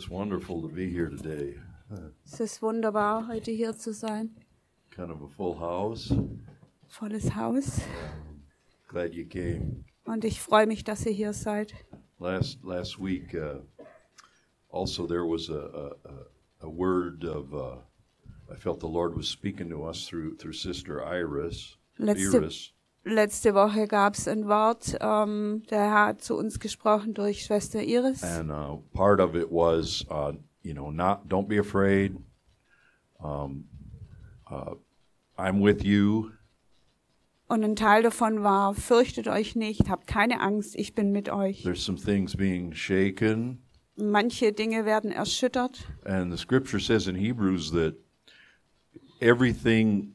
Just wonderful to be here today. Es ist wunderbar, heute hier zu sein. Kind of a full house. Volles Haus. Glad you came. Und ich freue mich, dass ihr hier seid. Last last week, uh, also there was a, a, a- a word of. Uh, I felt the Lord was speaking to us through through Sister Iris. Letzte, Iris, letzte Woche gab es ein Wort, ähm, der Herr hat zu uns gesprochen durch Schwester Iris. and uh, part of it was, uh, you know, not don't be afraid. Um, uh, I'm with you. Und ein Teil davon war, fürchtet euch nicht, habt keine Angst, ich bin mit euch. There's some things being shaken. Manche Dinge werden erschüttert. And the scripture says in Hebrews that everything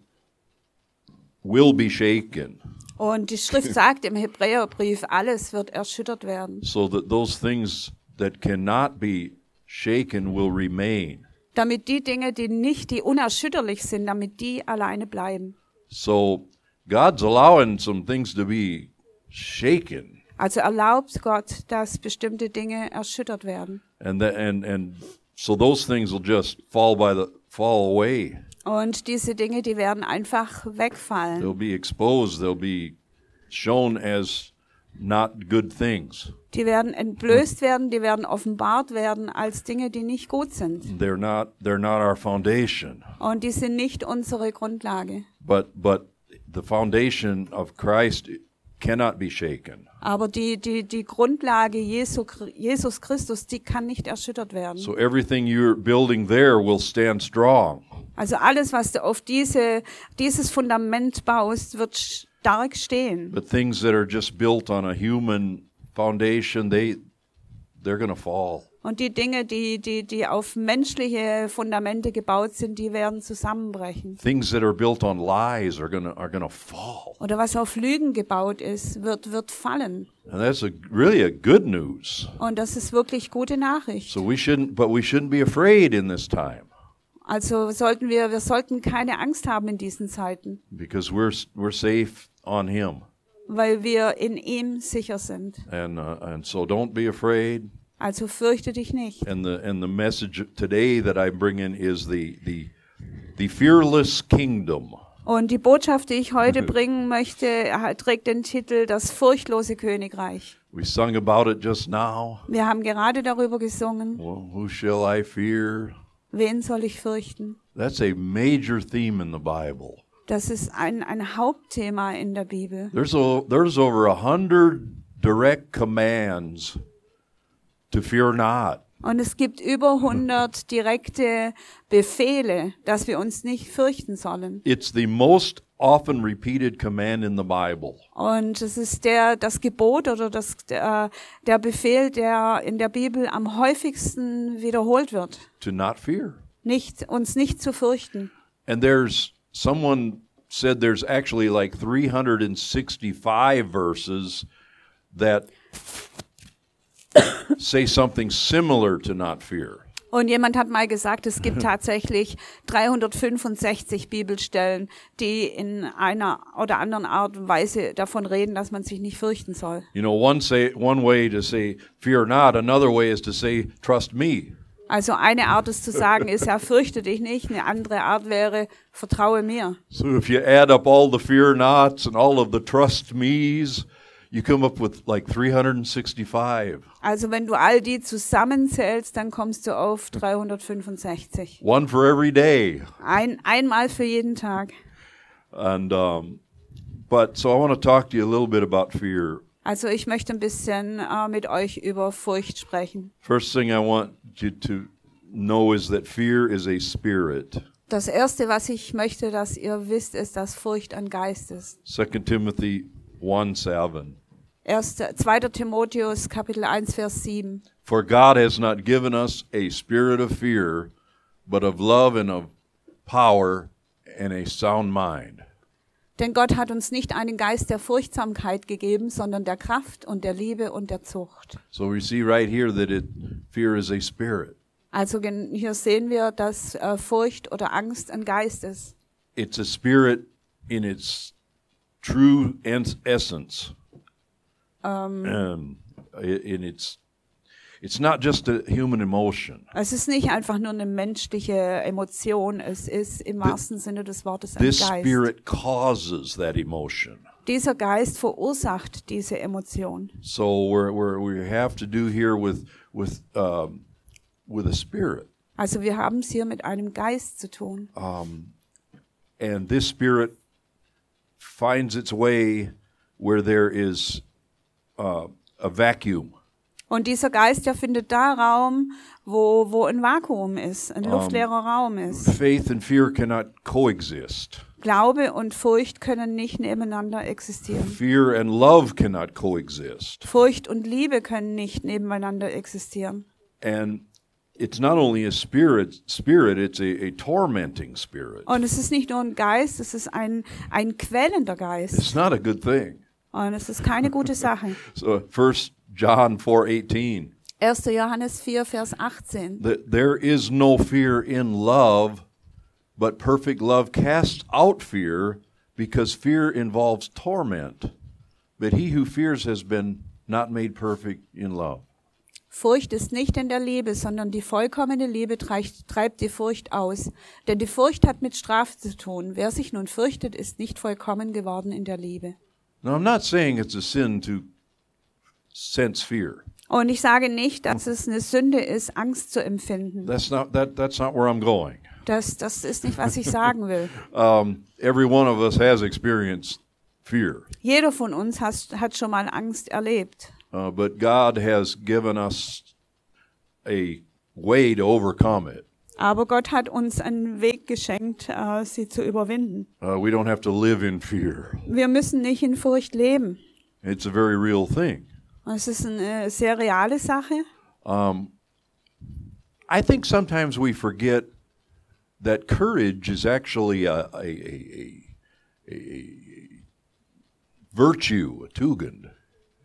will be shaken, Und die Schrift sagt im Hebräerbrief, alles wird erschüttert werden, so that those things that cannot be shaken will remain. damit die Dinge, die nicht, die unerschütterlich sind, damit die alleine bleiben. So God's allowing some things to be shaken. Also erlaubt Gott, dass bestimmte Dinge erschüttert werden. And the, and and so those things will just fall by the fall away. Und diese Dinge, die werden einfach wegfallen. They'll be exposed. They'll be shown as not good things. Die werden entblößt werden, die werden offenbart werden als Dinge, die nicht gut sind. They're not they're not our foundation. Und die sind nicht unsere Grundlage. But but the foundation of Christ cannot be shaken. Aber die, die, die Grundlage Jesu, Jesus Christus, die kann nicht erschüttert werden. So everything you're building there will stand strong. Also alles, was du auf diese, dieses Fundament baust, wird stark stehen. But things that are just built on a human foundation, they they're going to fall. Und die Dinge, die, die, die auf menschliche Fundamente gebaut sind, die werden zusammenbrechen. Things that are built on lies are to are to fall. Oder was auf Lügen gebaut ist, wird, wird fallen. And that's a really a good news. Und das ist wirklich gute Nachricht. So we shouldn't but we shouldn't be afraid in this time Also sollten wir, wir sollten keine Angst haben in diesen Zeiten, because we're we're safe on him. weil wir in ihm sicher sind. And uh, and so don't be afraid. Also fürchte dich nicht. And the and the message today that I bring in is the the the fearless kingdom. Und die Botschaft, die ich heute bringen möchte, trägt den Titel Das furchtlose Königreich. We sung about it just now. Wir haben gerade darüber gesungen, Well, who shall I fear? wen soll ich fürchten? That's a major theme in the Bible. Das ist ein, ein Hauptthema in der Bibel. There's a, there's over a hundred direct commands to fear not. Und es gibt über 100 direkte Befehle, dass wir uns nicht fürchten sollen. It's the most often repeated command in the Bible. Und es ist der, das Gebot oder das, der, der Befehl, der in der Bibel am häufigsten wiederholt wird. to not fear. Nicht, uns nicht zu fürchten. And there's someone said there's actually like 365 verses that say something similar to not fear. Und jemand hat mal gesagt, es gibt tatsächlich 365 Bibelstellen, die in einer oder anderen Art und Weise davon reden, dass man sich nicht fürchten soll. You know, one say one way to say fear not, another way is to say trust me. Also eine Art es zu sagen ist ja, fürchte dich nicht. Eine andere Art wäre, vertraue mir. So if you add up all the fear nots and all of the trust me's, you come up with like 365. Also wenn du all die zusammenzählst, dann kommst du auf 365. One for every day. Ein, einmal für jeden Tag. And um, but so I want to talk to you a little bit about fear. Also ich möchte ein bisschen äh, mit euch über Furcht sprechen. First thing I want you to know is that fear is a spirit. Das Erste, was ich möchte, dass ihr wisst, ist, dass Furcht ein Geist ist. 2 Timothy 1 7. 1. 2. Timotheus Kapitel 1 Vers 7. For God has not given us a spirit of fear, but of love and of power and a sound mind. Denn Gott hat uns nicht einen Geist der Furchtsamkeit gegeben, sondern der Kraft und der Liebe und der Zucht. So we see right here that it fear is a spirit. Also hier sehen wir, dass äh, Furcht oder Angst ein Geist ist. It's a spirit in its true essence. Um, in its it's not just a human emotion. Es ist nicht einfach nur eine menschliche Emotion, es ist im wahrsten Sinne des Wortes ein This Geist. spirit causes that emotion. Dieser Geist verursacht diese Emotion. So we're, we're, we have to do here with with um, with a spirit, Also wir haben es hier mit einem Geist zu tun. and this spirit finds its way where there is uh, a vacuum. Und dieser Geist, der findet da Raum, wo, wo ein Vakuum ist, ein luftleerer Raum ist. Faith and fear cannot coexist. Glaube und Furcht können nicht nebeneinander existieren. Fear and love cannot coexist. Furcht und Liebe können nicht nebeneinander existieren. And it's not only a spirit spirit, it's a, a tormenting spirit. Und es ist nicht nur ein Geist, es ist ein, ein quälender Geist. It's not a good thing. Und es ist keine gute Sache. So first John 4:18 1. Johannes 4, Vers 18. that there is no fear in love, but perfect love casts out fear, because fear involves torment. But he who fears has been not made perfect in love. Furcht ist nicht in der Liebe, sondern die vollkommene Liebe treibt, treibt die Furcht aus. Denn die Furcht hat mit Strafe zu tun. Wer sich nun fürchtet, ist nicht vollkommen geworden in der Liebe. Now I'm not saying it's a sin to sense fear. Und ich sage nicht, dass es eine Sünde ist, Angst zu empfinden. That's not that that's not where I'm going. Das, das ist nicht, was ich sagen will. Um, every one of us has experienced fear, Jeder von uns hat, hat schon mal Angst erlebt. uh, but God has given us a way to overcome it. Aber Gott hat uns einen Weg geschenkt, äh, sie zu überwinden. Uh, we don't have to live in fear. Wir müssen nicht in Furcht leben. It's a very real thing. Es ist eine sehr reale Sache. I think sometimes we forget that courage is actually a, a, a, a virtue, a Tugend.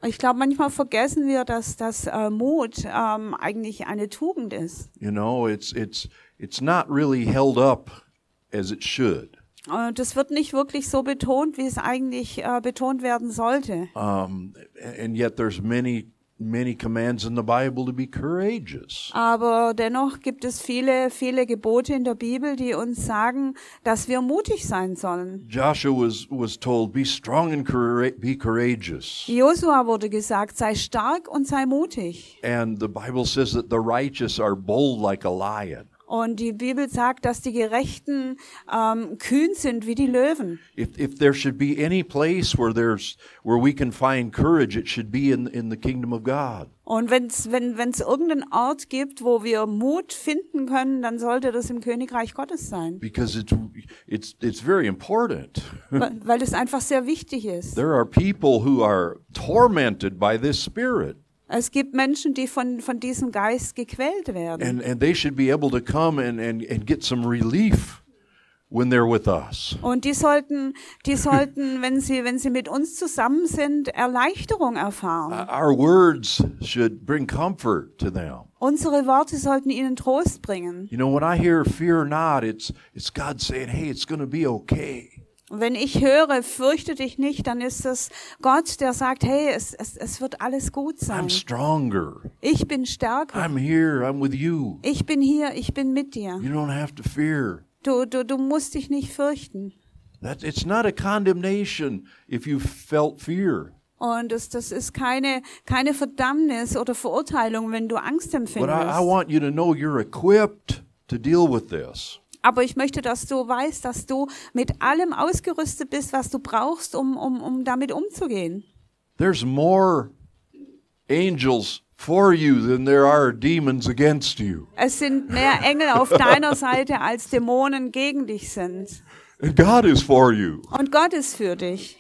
Ich glaube, manchmal vergessen wir, dass das äh, Mut ähm, eigentlich eine Tugend ist. You know, it's it's it's not really held up as it should. Und das wird nicht wirklich so betont, wie es eigentlich äh, betont werden sollte. Um, and yet, there's many many commands in the Bible to be courageous. Aber dennoch gibt es viele, viele Gebote in der Bibel, die uns sagen, dass wir mutig sein sollen. Joshua was was told, "Be strong and be courageous." Josua wurde gesagt, sei stark und sei mutig. And the Bible says that the righteous are bold like a lion. Und die Bibel sagt, dass die Gerechten ähm, kühn sind wie die Löwen. If, if there should be any place where there's where we can find courage, it should be in in the kingdom of God. Und wenn's, wenn es irgendeinen Ort gibt, wo wir Mut finden können, dann sollte das im Königreich Gottes sein, Because it's it's it's very important. weil, weil es einfach sehr wichtig ist. There are people who are tormented by this spirit, Es gibt Menschen, die von, von diesem Geist gequält werden. and and they should be able to come and and, and get some relief when they're with us. Und die sollten, die sollten, wenn sie, wenn sie mit uns zusammen sind, Erleichterung erfahren. Our words should bring comfort to them. Unsere Worte sollten ihnen Trost bringen. You know, when I hear "fear not," it's it's God saying, "Hey, it's going to be okay." Und wenn ich höre, fürchte dich nicht, dann ist es Gott, der sagt, hey, es, es, es wird alles gut sein. I'm stronger. Ich bin stärker. I'm here. I'm with you. Ich bin hier, ich bin mit dir. You don't have to fear. Du, du, du musst dich nicht fürchten. That it's not a condemnation if you felt fear. Und das, das ist keine, keine Verdammnis oder Verurteilung, wenn du Angst But I, I empfindest. want you to know you're equipped to deal with this. Aber ich möchte, dass du weißt, dass du mit allem ausgerüstet bist, was du brauchst, um, um, um damit umzugehen. There's more angels for you than there are demons against you. Es sind mehr Engel auf deiner Seite, als Dämonen gegen dich sind. And God is for you. Und Gott ist für dich.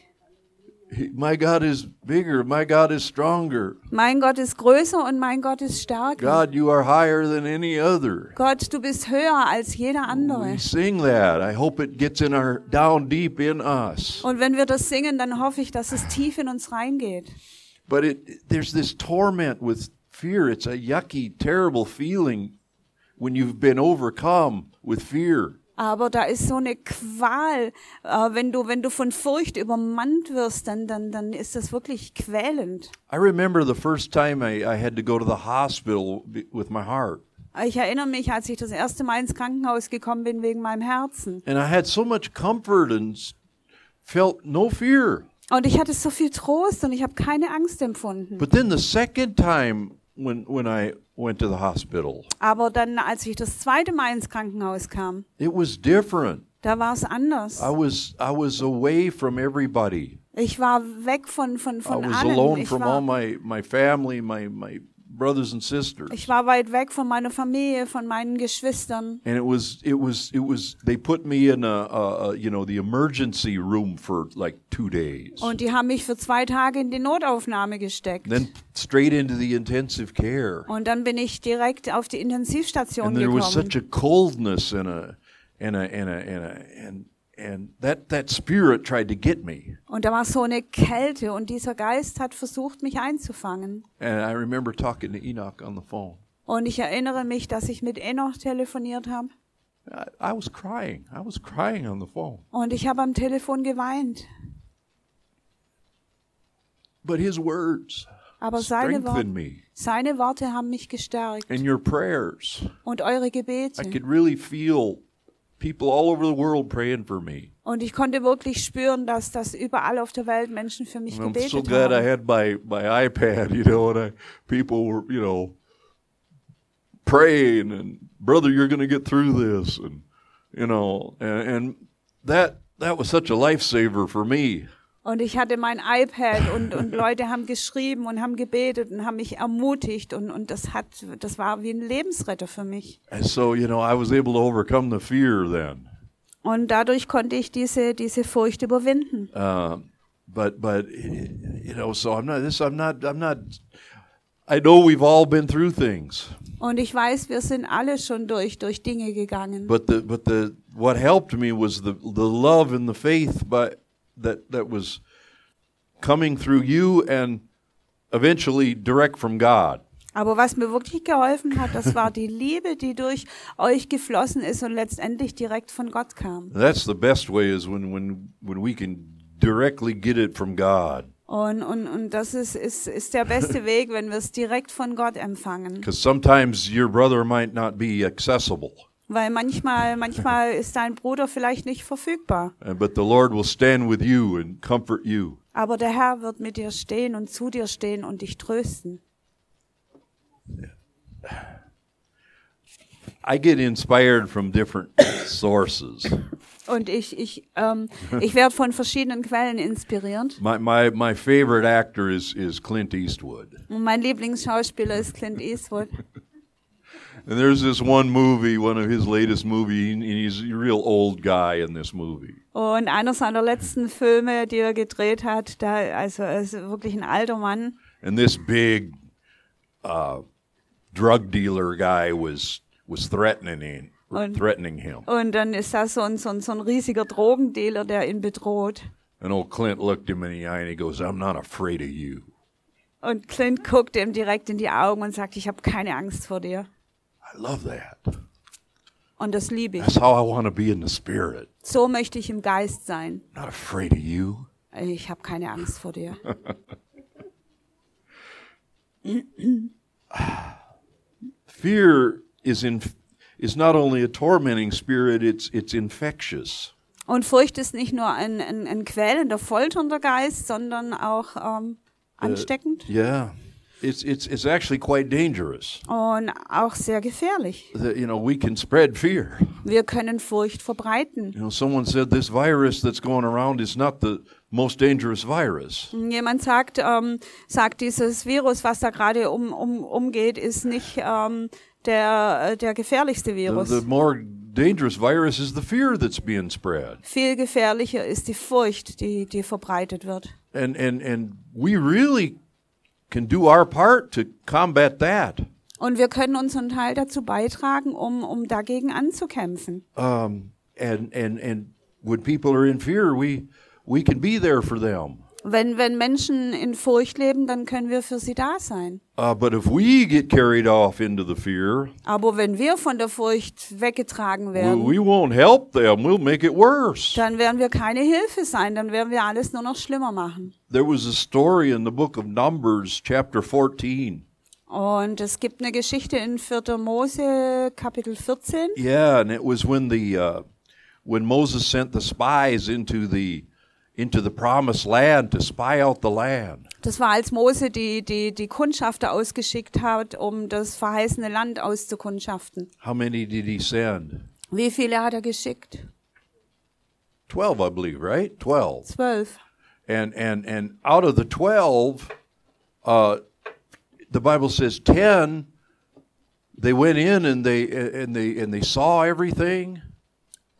My God is bigger. My God is stronger. Mein Gott ist größer und mein Gott ist stärker. God, you are higher than any other. Gott, du bist höher als jeder andere. We sing that. I hope it gets in our down deep in us. Und wenn wir das singen, dann hoffe ich, dass es tief in uns reingeht. But it there's this torment with fear. It's a yucky, terrible feeling when you've been overcome with fear. Aber da ist so eine Qual, äh, wenn du wenn du von Furcht übermannt wirst, dann dann dann ist das wirklich quälend. I remember the first time I, I had to go to the hospital with my heart. Ich erinnere mich, als ich das erste Mal ins Krankenhaus gekommen bin wegen meinem Herzen. And I had so much comfort and felt no fear. Und ich hatte so viel Trost und ich habe keine Angst empfunden. But then the second time when, when I went to the hospital, Aber dann, als ich das zweite Mal ins Krankenhaus kam, it was different. da war es anders. I was I was away from everybody. Ich war weg von, von, I von was allen. alone Ich from all war, my, my family, my, my brothers and sisters. ich war weit weg von meiner Familie, von meinen Geschwistern. And it was it was it was they put me in a, a, a you know the emergency room for like two days. Und die haben mich für zwei Tage in die Notaufnahme gesteckt. Then straight into the intensive care. Und dann bin ich direkt auf die Intensivstation And there was gekommen. such a coldness and a and a and a and a and and that that spirit tried to get me. Und da war so eine Kälte und dieser Geist hat versucht, mich einzufangen. And I remember talking to Enoch on the phone. Und ich erinnere mich, dass ich mit Enoch telefoniert habe. I, I was crying. I was crying on the phone. Und ich habe am Telefon geweint. But his words Aber seine, Wor strengthened me. seine Worte haben mich gestärkt. And your prayers. Und eure I Gebete. could really feel people all over the world praying for me. Und ich konnte wirklich spüren, dass das überall auf der Welt Menschen für mich I'm so glad I haben. had my, my iPad, you know, and I, people were, you know, praying and brother, you're going to get through this. And, you know, and, and that, that was such a lifesaver for me. Und ich hatte mein iPad und, und Leute haben geschrieben und haben gebetet und haben mich ermutigt und, und das hat, das war wie ein Lebensretter für mich. And so, you know, I was able to overcome the fear then. Und dadurch konnte ich diese, diese Furcht überwinden. Um, but, but, you know, so I'm not, this, I'm not, I'm not, I know we've all been through things. Und ich weiß, wir sind alle schon durch, durch Dinge gegangen. But the but the what helped me was the the love and the faith by that that was coming through you and eventually direct from God. Aber was mir wirklich geholfen hat, das war die Liebe, die durch euch geflossen ist und letztendlich direkt von Gott kam. That's the best way is when when when we can directly get it from God. Und, und, und das ist, ist, ist der beste Weg, wenn wir es direkt von Gott empfangen. Because sometimes your brother might not be accessible, Weil manchmal, manchmal ist dein Bruder vielleicht nicht verfügbar. but the Lord will stand with you and comfort you. Aber der Herr wird mit dir stehen und zu dir stehen und dich trösten. I get inspired from different sources. Und ich, ich, ähm, ich werde von verschiedenen Quellen inspiriert. My my my favorite actor is is Clint Eastwood. Und mein Lieblingsschauspieler ist Clint Eastwood. And there's this one movie, one of his latest movie, and he's a real old guy in this movie. Und einer seiner letzten Filme, die er gedreht hat, da, also ist wirklich ein alter Mann. And this big uh, drug dealer guy was was threatening him, Und- threatening him. Und dann ist da so ein, so ein, so ein riesiger Drogendealer, der ihn bedroht. And old Clint looked him in the eye and he goes, "I'm not afraid of you." Und Clint guckt ihm direkt in die Augen und sagt, ich habe keine Angst vor dir. I love that. Und das liebe ich. That's how I want to be in the spirit. So möchte ich im Geist sein. Not afraid of you. Ich habe keine Angst vor dir. Fear is in is not only a tormenting spirit; it's it's infectious. Und Furcht ist nicht nur ein, ein, ein quälender, folternder Geist, sondern auch ähm, ansteckend Yeah, it's it's it's actually quite dangerous. und auch sehr gefährlich. That you know we can spread fear. Wir können Furcht verbreiten. You know, someone said this virus that's going around is not the most dangerous virus. Jemand sagt, ähm, sagt, dieses Virus, was da gerade um, um, umgeht, ist nicht ähm, der, äh, der gefährlichste The, Virus. the more dangerous virus is the fear that's being spread. Viel gefährlicher ist die Furcht, die, die verbreitet wird. And and and we really can do our part to combat that. Und wir können unseren Teil dazu beitragen, um, um dagegen anzukämpfen. Um, and and and when people are in fear, we we can be there for them. Wenn, wenn Menschen in Furcht leben, dann können wir für sie da sein. Uh, but if we get carried off into the fear, Aber wenn wir von der Furcht weggetragen we, werden, we won't help them. We'll make it worse. dann werden wir keine Hilfe sein, dann werden wir alles nur noch schlimmer machen. There was a story in the book of Numbers, chapter 14. Und es gibt eine Geschichte in 4. Mose, Kapitel 14. Yeah, and it was when the uh, when Moses sent the spies into the into the promised land to spy out the land. Das war, als Mose die, die, die Kundschafter ausgeschickt hat, um das verheißene Land auszukundschaften. How many did he send? Wie viele hat er geschickt? Twelve, I believe, right? Twelve. Zwölf. And and and out of the twelve, uh, the Bible says ten. They went in and they and they and they saw everything.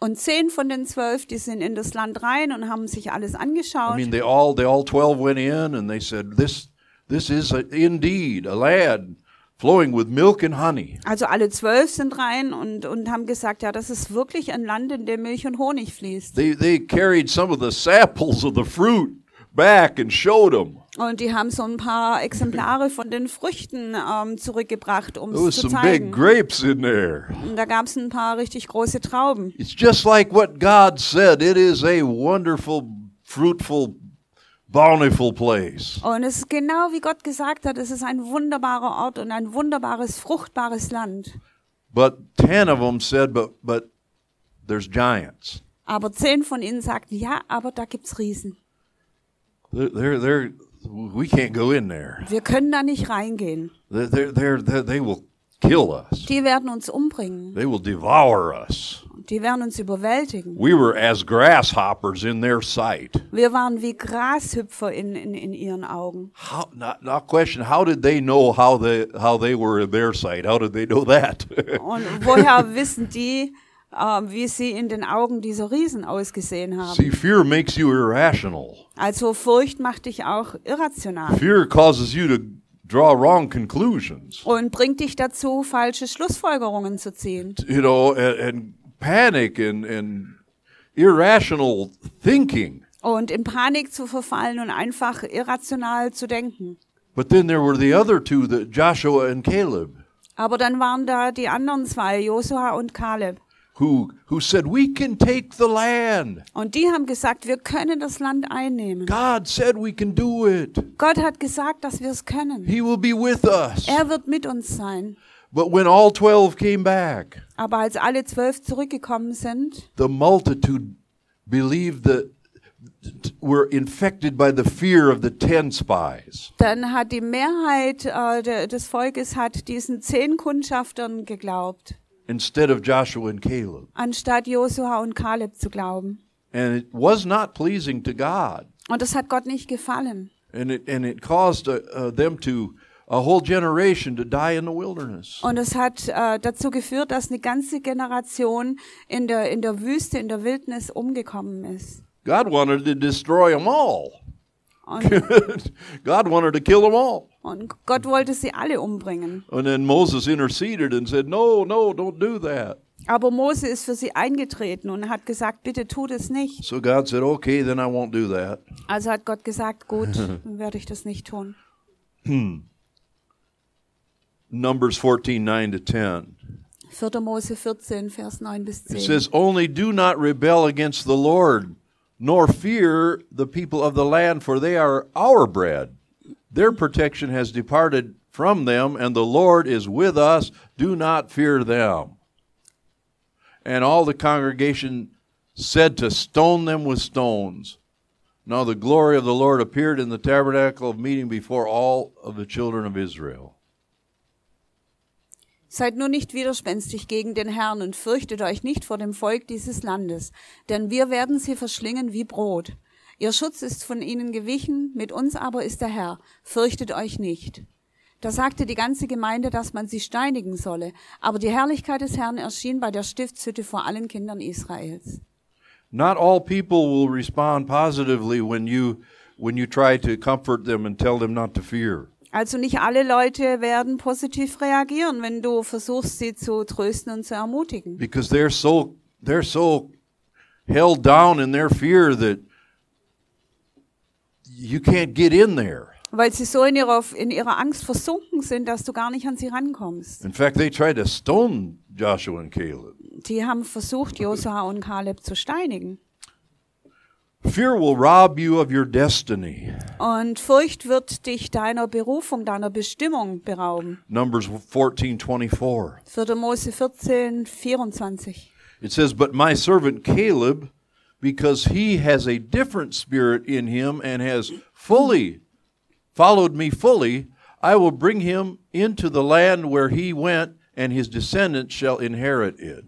Und zehn von den zwölf, die sind in das Land rein und haben sich alles I angeschaut. mean, they all they all twelve went in and they said, "This this is a, indeed a land flowing with milk and honey." Also alle zwölf sind rein und, und haben gesagt, ja, das ist wirklich ein Land, in dem Milch und Honig fließt. They they carried some of the samples of the fruit back and showed them. Und die haben so ein paar Exemplare von den Früchten ähm, zurückgebracht, um es zu big zeigen. grapes in there. Und da gab es ein paar richtig große Trauben. It's just like what God said. It is a wonderful, fruitful, bountiful place. Und es ist genau wie Gott gesagt hat, es ist ein wunderbarer Ort und ein wunderbares, fruchtbares Land. But ten of them said, "But but there's giants. Aber zehn von ihnen sagten, ja, aber da gibt's Riesen. They're they're, we can't go in there. Wir können da nicht reingehen. They're, they're, they're, they will kill us. Die werden uns umbringen. They will devour us. Die werden uns überwältigen. We were as grasshoppers in their sight. Wir waren wie Grashüpfer in, in, in ihren Augen. How, not, not question. How did they know how they how they were in their sight? How did they know that? Und woher wissen die, äh, wie sie in den Augen dieser Riesen ausgesehen haben? See, fear makes you irrational. Also Furcht macht dich auch irrational Fear causes you to draw wrong conclusions. und bringt dich dazu, falsche Schlussfolgerungen zu ziehen. You know, and, and panic and and irrational thinking. Und in Panik zu verfallen und einfach irrational zu denken. But then there were the other two, the Joshua and Caleb, Aber dann waren da die anderen zwei, Josua und Kaleb. Who who said, "We can take the land." Und die haben gesagt, wir können das Land einnehmen. God said we can do it. Gott hat gesagt, dass wir es können. He will be with us. Er wird mit uns sein. But when all 12 came back, Aber als alle zwölf zurückgekommen sind, the multitude believed that were infected by the fear of the 10 spies. dann hat die Mehrheit äh, de, des Volkes hat diesen zehn Kundschaftern geglaubt, Instead of Joshua and Caleb. anstatt Josua und Kaleb zu glauben. And it was not pleasing to God. Und das hat Gott nicht gefallen. And it, and it caused uh, uh, them to, a whole generation to die in the wilderness. Und es hat äh, dazu geführt, dass eine ganze Generation in der, in der Wüste, in der Wildnis umgekommen ist. God wanted to destroy them all. Und, God wanted to kill them all. und Gott wollte sie alle umbringen. And then Moses interceded and said, No, no, don't do that. Aber Mose ist für sie eingetreten und hat gesagt, bitte tut es nicht. So God said, Okay, then I won't do that. Also hat Gott gesagt, gut, dann werde ich das nicht tun. Numbers 14, 9 to 10. 4. Mose 14, Vers 9 bis It 10. says, Only do not rebel against the Lord, nor fear the people of the land, for they are our bread. Their protection has departed from them, and the Lord is with us. Do not fear them. And all the congregation said to stone them with stones. Now the glory of the Lord appeared in the tabernacle of meeting before all of the children of Israel. Seid nur nicht widerspenstig gegen den Herrn und fürchtet euch nicht vor dem Volk dieses Landes, denn wir werden sie verschlingen wie Brot. Ihr Schutz ist von ihnen gewichen, mit uns aber ist der Herr. Fürchtet euch nicht. Da sagte die ganze Gemeinde, dass man sie steinigen solle, aber die Herrlichkeit des Herrn erschien bei der Stiftshütte vor allen Kindern Israels. Not all people will respond positively when you when you try to comfort them and tell them not to fear. Also nicht alle Leute werden positiv reagieren, wenn du versuchst, sie zu trösten und zu ermutigen. because they're so they're so held down in their fear that you can't get in there. weil sie so in ihrer, in ihrer Angst versunken sind, dass du gar nicht an sie rankommst. In fact, they tried to stone Joshua and Caleb. Die haben versucht, Josua und Kaleb zu steinigen. Fear will rob you of your destiny. Und Furcht wird dich deiner Berufung, deiner Bestimmung berauben. Numbers 14:24. 4. Mose 14, 24. It says, "But my servant Caleb, because he has a different spirit in him and has fully followed me fully, I will bring him into the land where he went, and his descendants shall inherit it."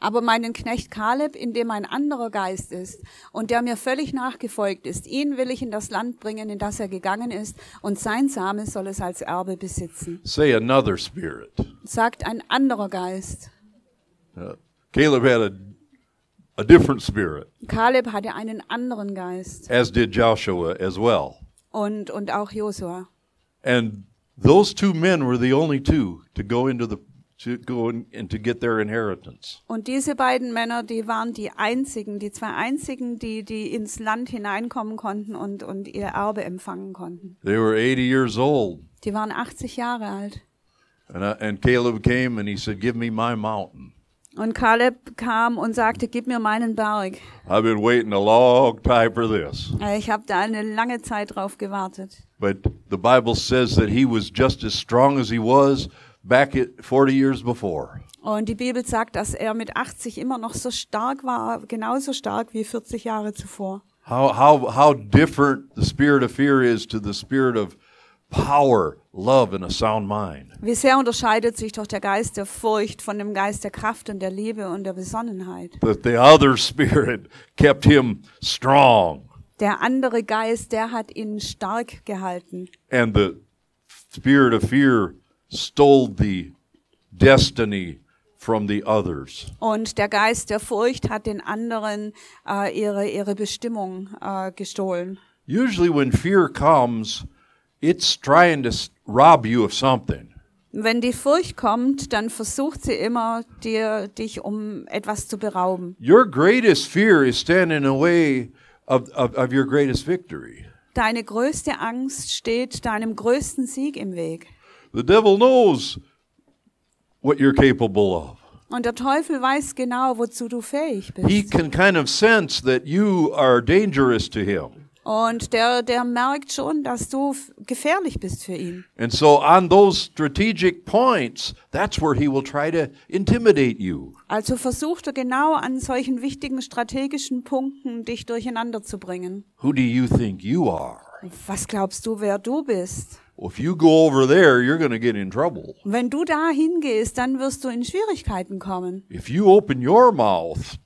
Aber meinen Knecht Kaleb, in dem ein anderer Geist ist und der mir völlig nachgefolgt ist, ihn will ich in das Land bringen, in das er gegangen ist, und sein Same soll es als Erbe besitzen. Say another spirit. Sagt ein anderer Geist. Uh, Caleb had a, a different spirit, Kaleb hatte einen anderen Geist as did Joshua as well. und, und auch Josua. And those two men were the only two to go into the to go and to get their inheritance. Und diese beiden Männer, die waren die einzigen, die zwei einzigen, die, die ins Land hineinkommen konnten und, und ihr Erbe empfangen konnten. They were 80 years old. Die waren 80 Jahre alt. And, I, and Caleb came and he said, Give me my mountain. Und Kaleb kam und sagte, gib mir meinen Berg. I've been waiting a long time for this. Äh, Ich habe da eine lange Zeit drauf gewartet. But the Bible says that he was just as strong as he was back at 40 years before. Und die Bibel sagt, dass er mit 80 immer noch so stark war, genauso stark wie 40 Jahre zuvor. How, how, how different the spirit of fear is to the spirit of power, love, and a sound mind. Wie sehr unterscheidet sich doch der Geist der Furcht von dem Geist der Kraft und der Liebe und der Besonnenheit. But the other spirit kept him strong. Der andere Geist, der hat ihn stark gehalten. And the spirit of fear stole the destiny from the others. Und der Geist der Furcht hat den anderen äh, ihre, ihre Bestimmung äh, gestohlen. Usually, when fear comes, it's trying to rob you of something. Wenn die Furcht kommt, dann versucht sie immer, dir, dich um etwas zu berauben. Your greatest fear is standing in the way of, of, of your greatest victory. Deine größte Angst steht deinem größten Sieg im Weg. The devil knows what you're capable of. Und der Teufel weiß genau, wozu du fähig He bist. can kind of sense that you are dangerous to him. Und der, der merkt schon, dass du gefährlich bist für ihn. And so, on those strategic points, that's where he will try to intimidate you. Also versucht er genau an solchen wichtigen strategischen Punkten, dich durcheinander zu bringen. Who do you think you are? Was glaubst du, wer du bist? Well, if you go over there, you're going to get in trouble. Wenn du da hingehst, dann wirst du in Schwierigkeiten kommen. If you open your mouth,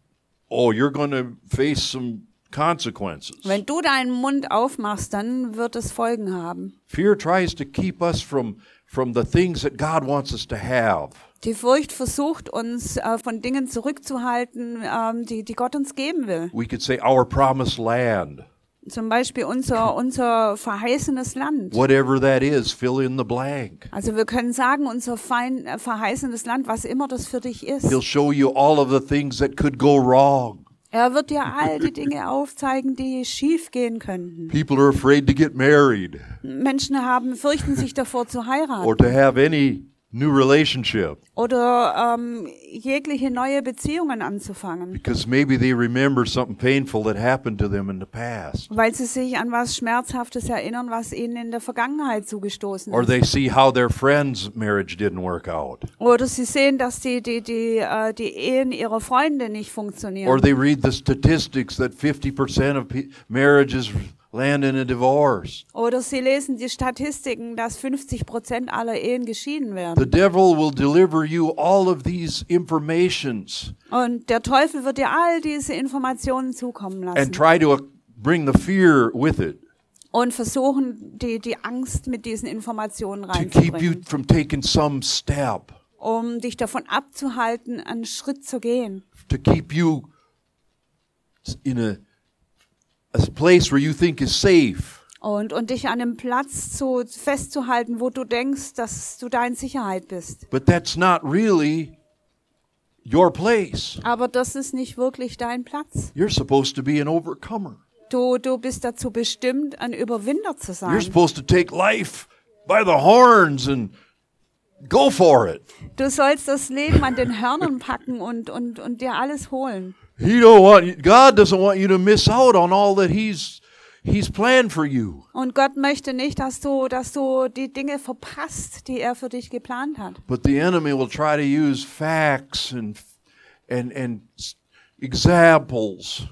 oh, you're going to face some consequences. Wenn du deinen Mund aufmachst, dann wird es Folgen haben. Fear tries to keep us from, from the things that God wants us to have. Die Furcht versucht uns äh, von Dingen zurückzuhalten, ähm, die, die Gott uns geben will. We could say our promised land. Zum Beispiel unser, unser verheißenes Land. Whatever that is, fill in the blank. Also wir können sagen, unser fein, äh, verheißenes Land, was immer das für dich ist. He'll show you all of the things that could go wrong. Er wird dir all die Dinge aufzeigen, die schief gehen könnten. People are afraid to get married Menschen haben, fürchten sich davor zu or heiraten to have any new relationship oder ähm, jegliche neue Beziehungen anzufangen, because maybe they remember something painful that happened to them in the past. weil sie sich an was Schmerzhaftes erinnern, was ihnen in der Vergangenheit zugestoßen Or ist. they see how their friend's marriage didn't work out. Oder sie sehen, dass die, die, die, äh, die Ehen ihrer Freunde nicht Or funktionieren. they read the statistics that 50% of marriages land in a divorce. Oder sie lesen die Statistiken, dass 50 Prozent aller Ehen geschieden The werden. devil will deliver you all of these informations Und der Teufel wird dir all diese Informationen zukommen and lassen try to uh, bring the fear with it und versuchen, die, die Angst mit diesen Informationen to keep you reinzubringen, from taking some step, um dich davon abzuhalten, einen Schritt zu gehen. to keep you in a, a place where you think is safe. Und, und dich an einem Platz zu, festzuhalten, wo du denkst, dass du da in Sicherheit bist. But that's not really your place. Aber das ist nicht wirklich dein Platz. You're supposed to be an overcomer. Du, du bist dazu bestimmt, ein Überwinder zu You're sein. supposed to take life by the horns and go for it. Du sollst das Leben an den Hörnern packen und, und, und dir alles holen. He don't want God doesn't want you to miss out on all that He's He's planned for you. Und Gott möchte nicht, dass du, dass du die Dinge verpasst, die er für dich geplant hat. But the enemy will try to use facts and and and examples.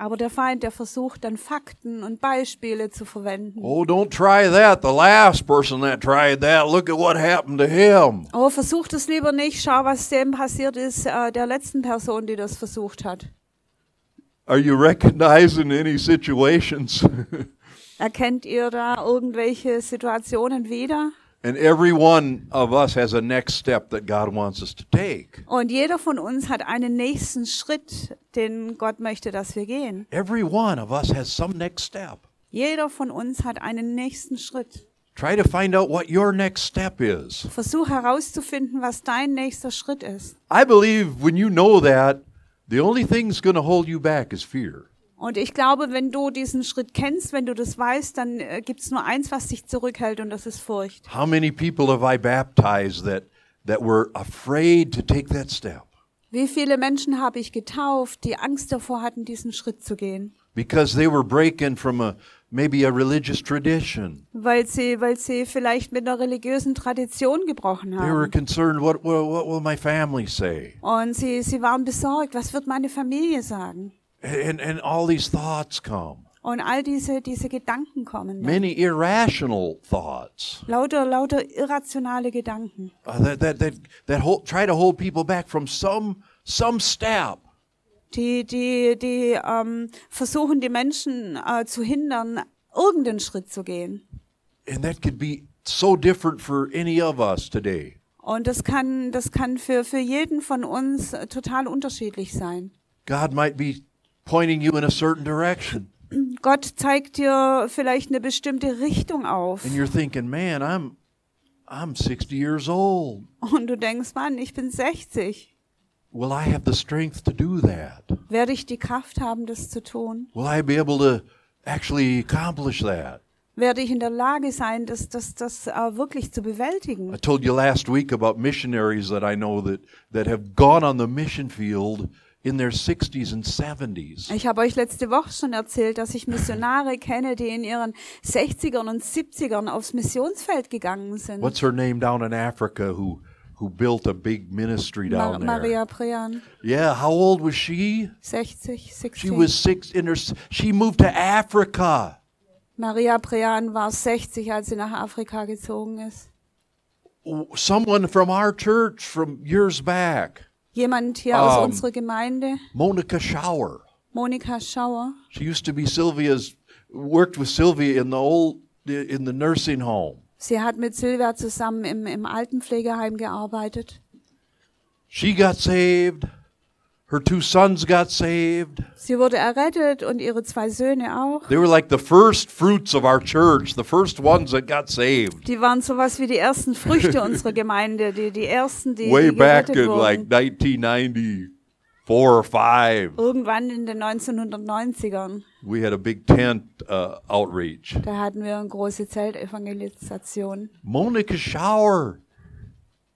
Aber der Feind, der versucht dann Fakten und Beispiele zu verwenden. Oh, don't try that. The last person that tried that, look at what happened to him. Oh, versuch das lieber nicht. Schau, was dem passiert ist, äh, der letzten Person, die das versucht hat. Are you recognizing any situations? Erkennt ihr da irgendwelche Situationen wieder? And every one of us has a next step that God wants us to take. Und jeder von uns hat einen nächsten Schritt, den Gott möchte, dass wir gehen. Every one of us has some next step. Jeder von uns hat einen nächsten Schritt. Try to find out what your next step is. Versuch herauszufinden, was dein nächster Schritt ist. I believe when you know that, the only thing that's going to hold you back is fear. Und ich glaube, wenn du diesen Schritt kennst, wenn du das weißt, dann äh, gibt es nur eins, was dich zurückhält, und das ist Furcht. How many people have I baptized that that were afraid to take that step Wie viele Menschen habe ich getauft, die Angst davor hatten, diesen Schritt zu gehen? because they were breaking from a maybe a religious tradition. Weil sie, weil sie vielleicht mit einer religiösen Tradition gebrochen They were haben. concerned what will, what will my family say? Und sie, sie waren besorgt, was wird meine Familie sagen? And and all these thoughts come. Und all diese, diese Gedanken kommen. dann. Many irrational thoughts Lauter, lauter irrationale Gedanken, uh, that that that that hold, try to hold people back from some some step. die, die, die ähm, versuchen, die Menschen äh, zu hindern, irgendeinen Schritt zu gehen. And that could be so different for any of us today. Und das kann, das kann für, für jeden von uns äh, total unterschiedlich sein. God might be pointing you in a certain direction, Gott zeigt dir vielleicht eine bestimmte Richtung auf. and you're thinking, "Man, I'm I'm 60 years old. Und du denkst, Mann, ich bin 60. Will I have the strength to do that? Werde ich die Kraft haben, das zu tun? Will I be able to actually accomplish that?" Werde ich in der Lage sein, das, das, das äh, wirklich zu bewältigen? I told you last week about missionaries that I know that that have gone on the mission field in their 60s and 70s. Ich habe euch letzte Woche schon erzählt, dass ich Missionare kenne, die in ihren 60ern und 70ern aufs Missionsfeld gegangen sind. What's her name down in Africa who who built a big ministry down there? Maria Prean, Yeah, how old was she? 60, 60. She was six in her. She moved to Africa. Maria Prean war 60, als sie nach Afrika gezogen ist. Someone from our church from years back, Jemand hier aus Ähm. unserer Gemeinde, Monica Schauer. Monika Schauer, She used to be Sylvia's. Worked with Sylvia in the old in the nursing home. sie hat mit Silvia zusammen im, im Altenpflegeheim gearbeitet. She got saved. Her two sons got saved. Sie wurde errettet und ihre zwei Söhne auch. They were like the first fruits of our church, the first ones that got saved. Die waren sowas wie die ersten Früchte unserer Gemeinde, die, die ersten, die, Way die back in wurden. like 1994 or 5. Irgendwann in den 1990ern, We had a big tent uh, outreach. da hatten wir eine große Zeltevangelisation. Monica Schauer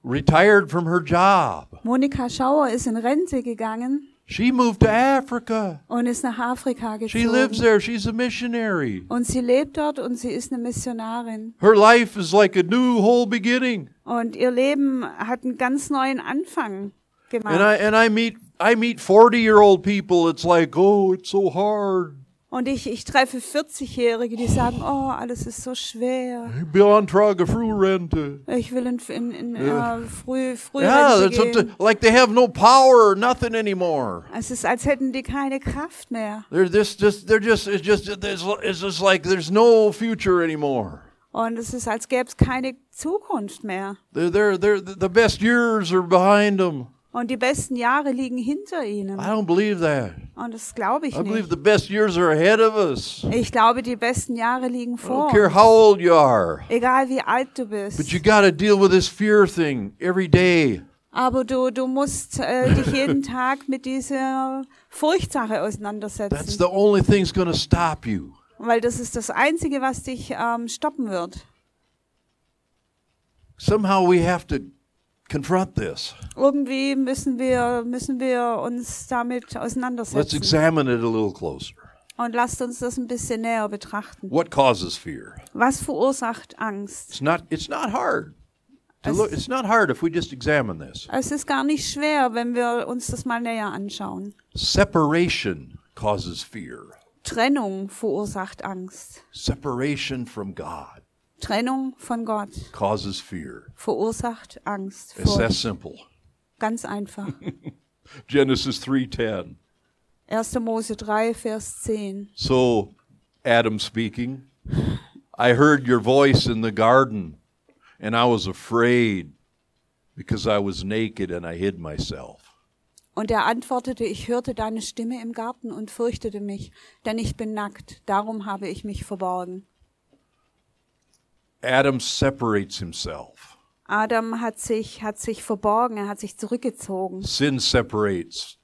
retired from her job. Monika Schauer ist in Rente gegangen She moved to Africa. und ist nach Afrika gezogen. She lives there. She's a missionary. Und sie lebt dort und sie ist eine Missionarin. Her life is like a new whole beginning. Und ihr Leben hat einen ganz neuen Anfang gemacht. And. I and I meet I meet 40-year-old people. It's like, "Oh, it's so hard. Und ich, ich treffe 40-Jährige, die sagen, oh, alles ist so schwer. Beantraga Frührente." Ich will in, in, in äh, früh, früh Yeah, Rente it's up to, gehen. like they have no power nothing anymore. Es ist, als hätten die keine Kraft mehr. They're just, just they're just it's just it's just like there's no future anymore. Und es ist, als gäbe es keine Zukunft mehr. They're, they're, they're, the best years are behind them. Und die besten Jahre liegen hinter ihnen. I don't believe that. Und das glaube ich I believe nicht. the best years are ahead of us. Ich glaube, die besten Jahre liegen I vor don't care uns. how old you are. Egal wie alt du But bist. you got to deal with this fear thing every day. Aber du, du musst äh, dich jeden Tag mit dieser Furchtsache auseinandersetzen. That's the only thing that's going to stop you. Weil das ist das Einzige, was dich ähm, stoppen wird. Somehow we have to confront this. Irgendwie müssen wir, müssen wir uns damit Let's auseinandersetzen. examine it a little closer. Und lasst uns das ein bisschen näher betrachten. What causes fear? Was verursacht Angst? It's not it's not hard. To Es- look, it's not hard if we just examine this. Es ist gar nicht schwer, wenn wir uns das mal näher anschauen. Separation causes fear. Trennung verursacht Angst. Separation from God Trennung von Gott causes fear. verursacht Angst. It's that Furcht. simple. Ganz einfach. Genesis 3:10. 1. Mose 3, Vers 10. So Adam speaking, I heard your voice in the garden and I was afraid because I was naked and I hid myself. Und er antwortete, ich hörte deine Stimme im Garten und fürchtete mich, denn ich bin nackt, darum habe ich mich verborgen. Adam separates himself. Adam hat sich, hat sich verborgen, er hat sich zurückgezogen. Sin separates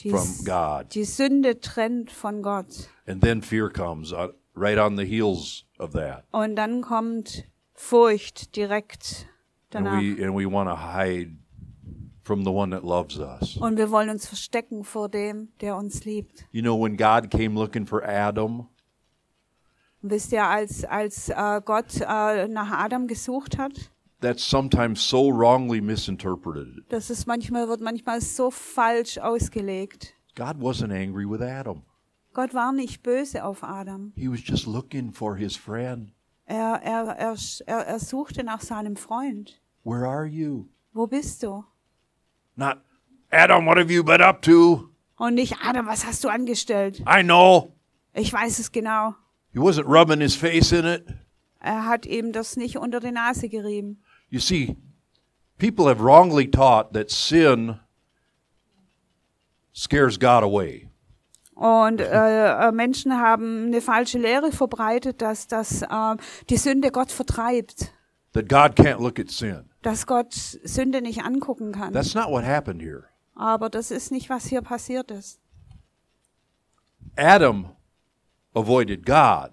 Die, from God. die Sünde trennt von Gott. And then fear comes uh, right on the heels of that. Und dann kommt Furcht direkt danach. And we and we want to hide from the one that loves us. Und wir wollen uns verstecken vor dem, der uns liebt. You know when God came looking for Adam, wisst ihr, als, als äh, Gott äh, nach Adam gesucht hat, that's sometimes so wrongly misinterpreted. das ist manchmal, wird manchmal so falsch ausgelegt. God wasn't angry with Adam. Gott war nicht böse auf Adam. He was just looking for his friend. Er, er, er, er, er suchte nach seinem Freund. Where are you? Wo bist du? Not Adam, what have you been up to? Und nicht, Adam, was hast du angestellt? I know. Ich weiß es genau. He wasn't rubbing his face in it. Er hat ihm das nicht unter die Nase gerieben. You see, people have wrongly taught that sin scares God away. Und äh, äh, Menschen haben eine falsche Lehre verbreitet, dass, dass äh, die Sünde Gott vertreibt. That God can't look at sin. Dass Gott Sünde nicht angucken kann. That's not what happened here. Aber das ist nicht, was hier passiert ist. Adam avoided God.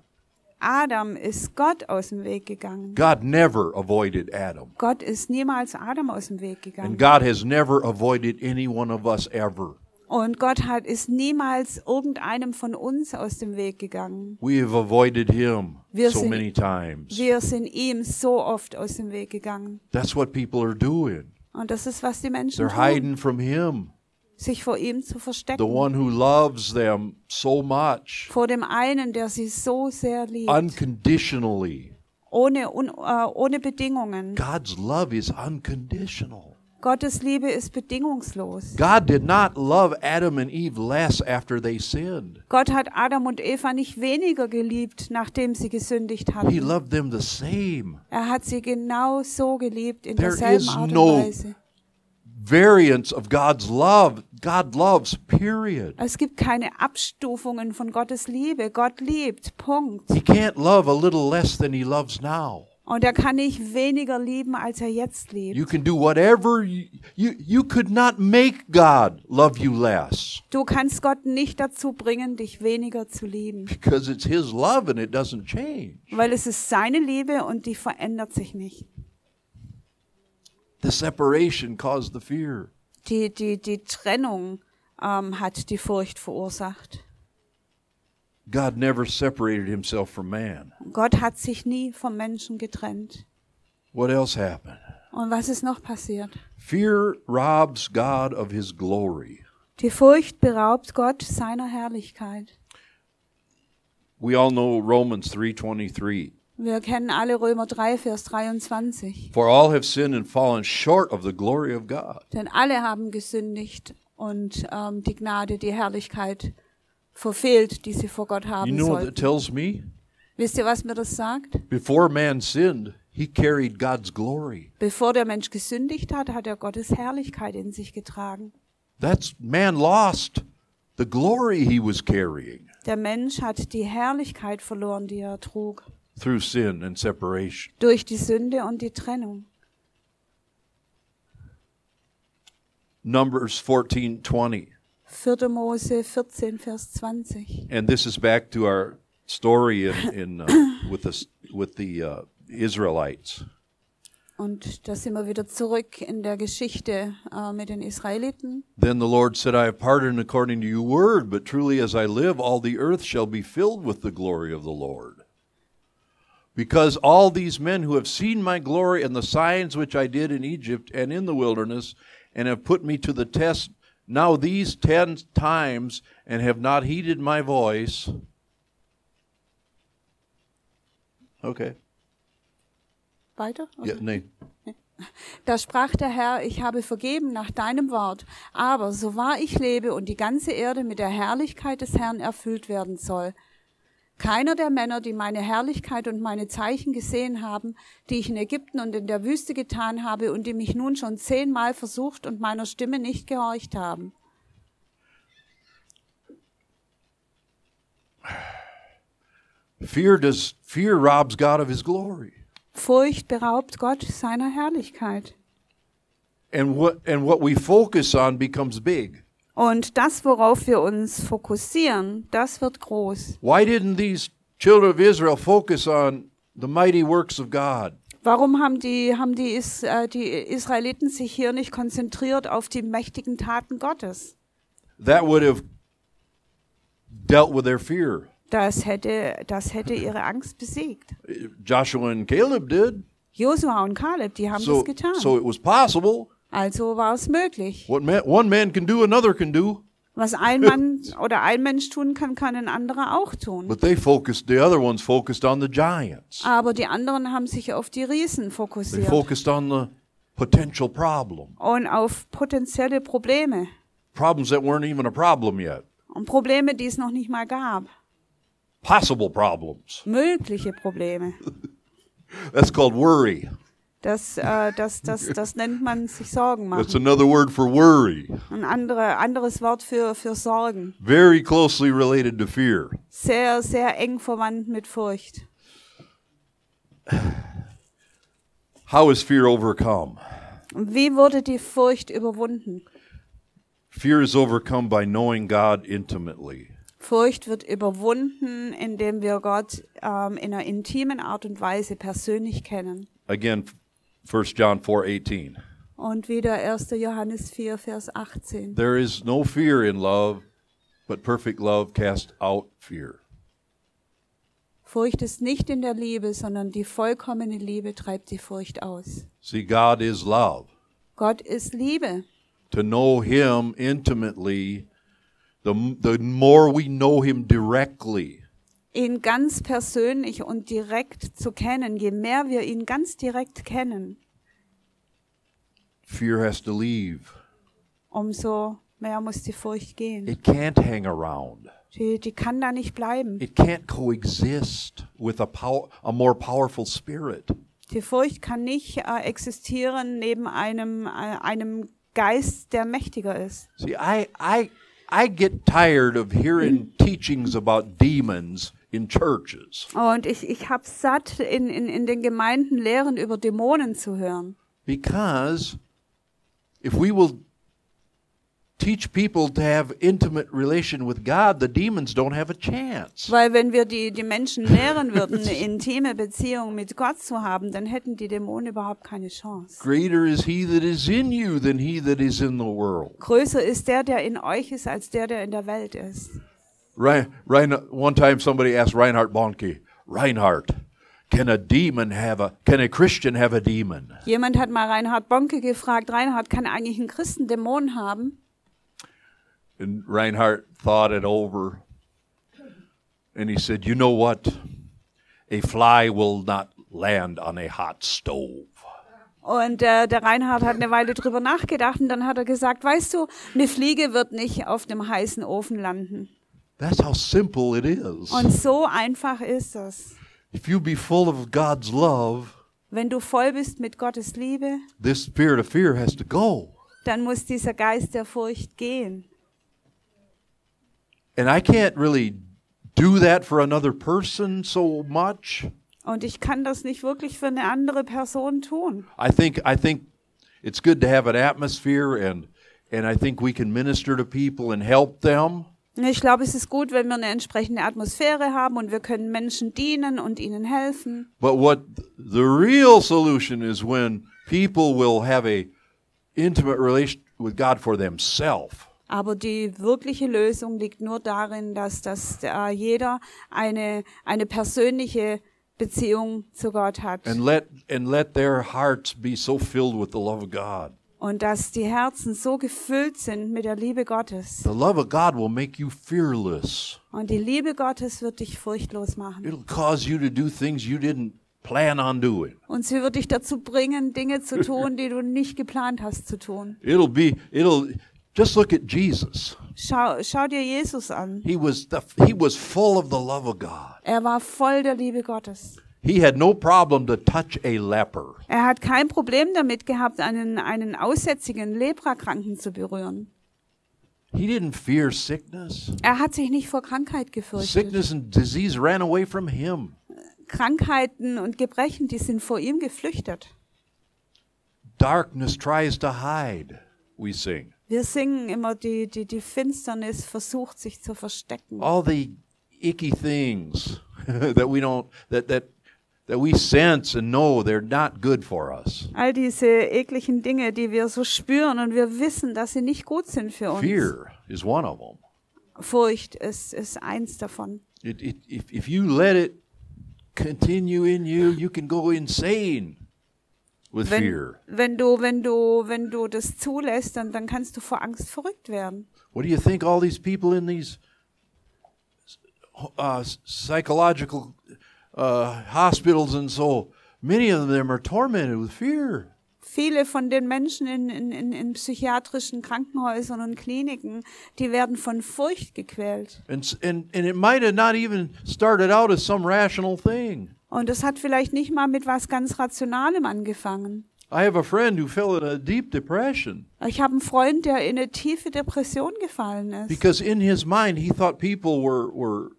Adam ist Gott aus dem Weg gegangen. God never avoided Adam. Gott ist niemals Adam aus dem Weg And. God has never avoided any one of us ever. Und Gott hat ist niemals irgendeinem von uns aus dem Weg gegangen. We have avoided him Wir so sind- many times. Wir sind ihm so oft aus dem Weg gegangen. That's what people are doing. Und das ist, was die Menschen They're tun, hiding from him, sich vor ihm zu the verstecken. one who loves them so much, Vor dem einen, der sie so sehr liebt. unconditionally. ohne, un, äh, ohne Bedingungen. God's love is unconditional. Gottes Liebe ist bedingungslos. God did not love Adam and Eve less after they sinned. Gott hat Adam und Eva nicht weniger geliebt, nachdem sie gesündigt He hatten. loved them the same. Er hat sie genau so geliebt, in There derselben is Art und no- Weise. Variance of God's love. God loves, period. Es gibt keine Abstufungen von Gottes Liebe. Gott liebt, Punkt. He can't love a little less than he loves now. Und er kann nicht weniger lieben, als er jetzt liebt. You can do whatever you, you you could not make God love you less Du kannst Gott nicht dazu bringen, dich weniger zu lieben, because it's his love and it doesn't change. weil es ist seine Liebe und die verändert sich nicht. The separation caused the fear. Die, die, die Trennung ähm, hat die Furcht verursacht. God never separated himself from man. Gott hat sich nie vom Menschen getrennt. What else happened? Und was ist noch passiert? Fear robs God of his glory. Die Furcht beraubt Gott seiner Herrlichkeit. We all know Romans 3:23. Wir kennen alle Römer 3, Vers 23. For all have sinned and fallen short of the glory of God. Denn alle haben gesündigt und ähm, die Gnade, die Herrlichkeit verfehlt, die sie vor Gott You haben know what that sollten. tells me? Wisst ihr, was mir das sagt? Before man sinned, he carried God's glory. Bevor der Mensch gesündigt hat, hat er Gottes Herrlichkeit in sich getragen. That's man lost the glory he was carrying Der Mensch hat die Herrlichkeit verloren, die er trug, through sin and separation. durch die Sünde und die Trennung. Numbers 14:20. 4. Mose 14, Vers 20. And this is back to our story in, in uh, with the with the uh, Israelites. Und da sind wir wieder zurück in der Geschichte äh, mit den Israeliten. Then the Lord said, I have pardoned according to your word, but truly as I live, all the earth shall be filled with the glory of the Lord. Because all these men who have seen my glory and the signs which I did in Egypt and in the wilderness, and have put me to the test now these ten times, and have not heeded my voice. Okay. Weiter? Yeah, nee. Da sprach der Herr, ich habe vergeben nach deinem Wort, aber so wahr ich lebe und die ganze Erde mit der Herrlichkeit des Herrn erfüllt werden soll. Keiner der Männer, die meine Herrlichkeit und meine Zeichen gesehen haben, die ich in Ägypten und in der Wüste getan habe und die mich nun schon zehnmal versucht und meiner Stimme nicht gehorcht haben. Fear does fear robs God of his glory. Furcht beraubt Gott seiner Herrlichkeit. And what and what we focus on becomes big. Und das, worauf wir uns fokussieren, das wird groß. Why didn't these children of Israel focus on the mighty works of God? Warum haben die, haben die, Is, äh, die Israeliten sich hier nicht konzentriert auf die mächtigen Taten Gottes? That would have dealt with their fear. Das hätte, das hätte ihre Angst besiegt. Joshua and Caleb did. Josua und Kaleb, die haben So, das getan. so it was possible. Also war es möglich. What man, one man can do, another can do. Was ein Mann oder ein Mensch tun kann, kann ein anderer auch tun. But they focused, the other ones focused on the giants. Aber die anderen haben sich auf die Riesen They fokussiert focused on the potential problem. und auf potenzielle Probleme Problems that weren't even a problem yet. und Probleme, die es noch nicht mal gab. Possible problems. Mögliche Probleme. That's called worry. Das, äh, das, das, das nennt man sich Sorgen That's machen. another word for worry. Ein andere, anderes Wort für, für Sorgen. Very closely related to fear. Sehr, sehr eng verwandt mit Furcht. How is fear overcome? Wie wurde die Furcht überwunden? Fear is overcome by knowing God intimately. Furcht wird überwunden, indem wir Gott ähm, in einer intimen Art und Weise persönlich kennen. Again, 1 John 4:18. Und wieder 1. Johannes 4, Vers 18. There is no fear in love, but perfect love casts out fear. Furcht ist nicht in der Liebe, sondern die vollkommene Liebe treibt die Furcht aus. See, God is love. Gott ist Liebe. To know him intimately, the the more we know him directly, Ihn ganz persönlich und direkt zu kennen, je mehr wir ihn ganz direkt kennen, fear has to leave. umso mehr muss die Furcht gehen. It can't hang around. Die, die kann da nicht bleiben. It can't coexist with a pow- a more powerful spirit. Die Furcht kann nicht äh, existieren neben einem, äh, einem Geist, der mächtiger ist. See, I I I get tired of hearing teachings about demons in churches Und ich, ich habe satt, in, in, in den Gemeinden Lehren über Dämonen zu hören. because if we will teach people to have intimate relation with God, the demons don't have a chance. Weil wenn wir die, die Menschen lehren würden, eine intime Beziehung mit Gott zu haben, dann hätten die Dämonen überhaupt keine Chance. Greater is he that is in you than he that is in the world. Größer ist der, der in euch ist, als der, der in der Welt ist. Rein, Rein, one time somebody asked Reinhard Bonnke, Reinhard, can a demon have a can a Christian have a demon? Jemand hat mal Reinhard Bonke gefragt, Reinhard, kann eigentlich ein Christen Dämonen haben? And Reinhardt thought it over. And he said, You know what? A fly will not land on a hot stove. Und äh, der Reinhard hat eine Weile drüber nachgedacht und dann hat er gesagt, weißt du, eine Fliege wird nicht auf dem heißen Ofen landen. That's how simple it is. Und so einfach ist das. If you be full of God's love, Wenn du voll bist mit Gottes Liebe, this spirit of fear has to go. dann muss dieser Geist der Furcht gehen. And I can't really do that for another person so much. Und ich kann das nicht wirklich für eine andere Person tun. I think I think it's good to have an atmosphere and and I think we can minister to people and help them. Ich glaube, es ist gut, wenn wir eine entsprechende Atmosphäre haben und wir können Menschen dienen und ihnen helfen. But what the real solution is when people will have a intimate relation with God for themselves. Aber die wirkliche Lösung liegt nur darin, dass, dass äh, jeder eine, eine persönliche Beziehung zu Gott hat. And let and let their hearts be so filled with the love of God. Und dass die Herzen so gefüllt sind mit der Liebe Gottes. The love of God will make you fearless. Und die Liebe Gottes wird dich furchtlos machen. It'll cause you to do things you didn't plan on doing. Und sie wird dich dazu bringen, Dinge zu tun, die du nicht geplant hast zu tun. It'll be it'll just look at Jesus. Schau, schau dir Jesus an. He was the, he was full of the love of God. Er war voll der Liebe Gottes. He had no problem to touch a leper. Er hat kein Problem damit gehabt, einen, einen aussätzigen Leprakranken zu berühren. He didn't fear sickness. Er hat sich nicht vor Krankheit gefürchtet. Sickness and disease ran away from him. Krankheiten und Gebrechen, die sind vor ihm geflüchtet. Darkness tries to hide, we sing. Wir singen immer, die, die, die Finsternis versucht sich zu verstecken. All the icky things that we don't that that that we sense and know they're not good for us. All diese ekligen Dinge, die wir so spüren und wir wissen, dass sie nicht gut sind für uns. Fear is one of them. Furcht ist, ist eins davon. It, it, if, if you let it continue in you, you can go insane with Wenn, fear. wenn du, wenn du, wenn du das zulässt, dann, dann kannst du vor Angst verrückt werden. What do you think all these people in these uh, psychological uh, hospitals and so, many of them are tormented with fear. Viele von den Menschen in, in, in, psychiatrischen Krankenhäusern und Kliniken, die werden von Furcht gequält. And, s- and, and it might have not even started out as some rational thing. Und es hat vielleicht nicht mal mit was ganz Rationalem angefangen. I have a friend who fell in a deep depression Ich habe einen Freund, der in eine tiefe Depression gefallen ist. because in his mind he thought people were, were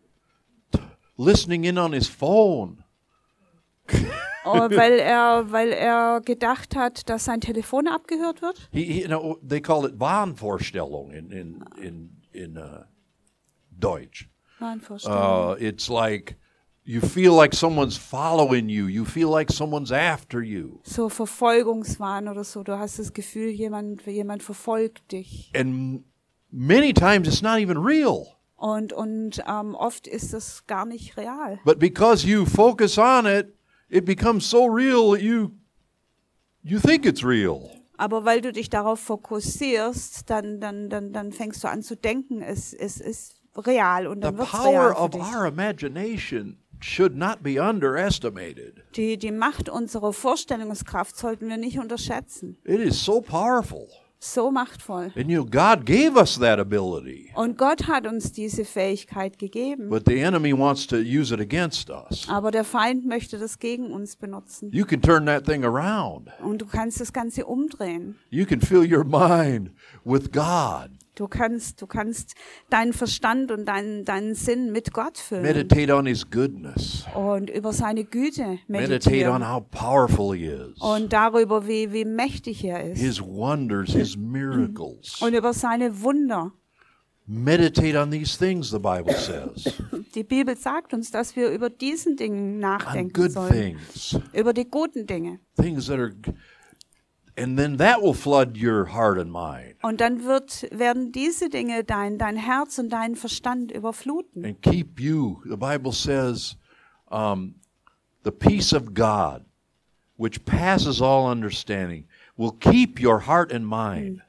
listening in on his phone. Oh, weil, er, weil er gedacht hat, dass sein Telefon abgehört wird. He, he, you know, they call it Wahnvorstellung in, in, in, in uh, Deutsch. Wahnvorstellung. Uh, it's like you feel like someone's following you. You feel like someone's after you. so Verfolgungswahn oder so. Du hast das Gefühl, jemand, jemand verfolgt dich. And many times it's not even real. Und, und ähm, oft ist das gar nicht real. But because you focus on it, it becomes so real that you you think it's real. Aber weil du dich darauf fokussierst, dann, dann, dann, dann fängst du an zu denken, es, es ist real und The dann wird es power real für of dich. our imagination should not be underestimated. Die, die Macht unserer Vorstellungskraft sollten wir nicht unterschätzen. It is so powerful. So machtvoll. And you know, God gave us that ability. Und Gott hat uns diese Fähigkeit gegeben. But the enemy wants to use it against us. Aber der Feind möchte das gegen uns benutzen. You can turn that thing around. Und du kannst das Ganze umdrehen. You can fill your mind with God. Du kannst, du kannst deinen Verstand und deinen, deinen Sinn mit Gott füllen. Meditate on His goodness. und über seine Güte Meditate on meditieren. how powerful He is. Und darüber, wie, wie mächtig er ist. His wonders, His miracles. Und über seine Wunder. Meditate on these things, the Bible says. Die Bibel sagt uns, dass wir über diesen Dingen on nachdenken good sollen. things. Über die guten Dinge. Things that are. And then that will flood your heart and mind Und dann wird, werden diese Dinge dein, dein Herz und deinen Verstand überfluten. and keep you. The Bible says, um, the peace of God, which passes all understanding, will keep your heart and mind.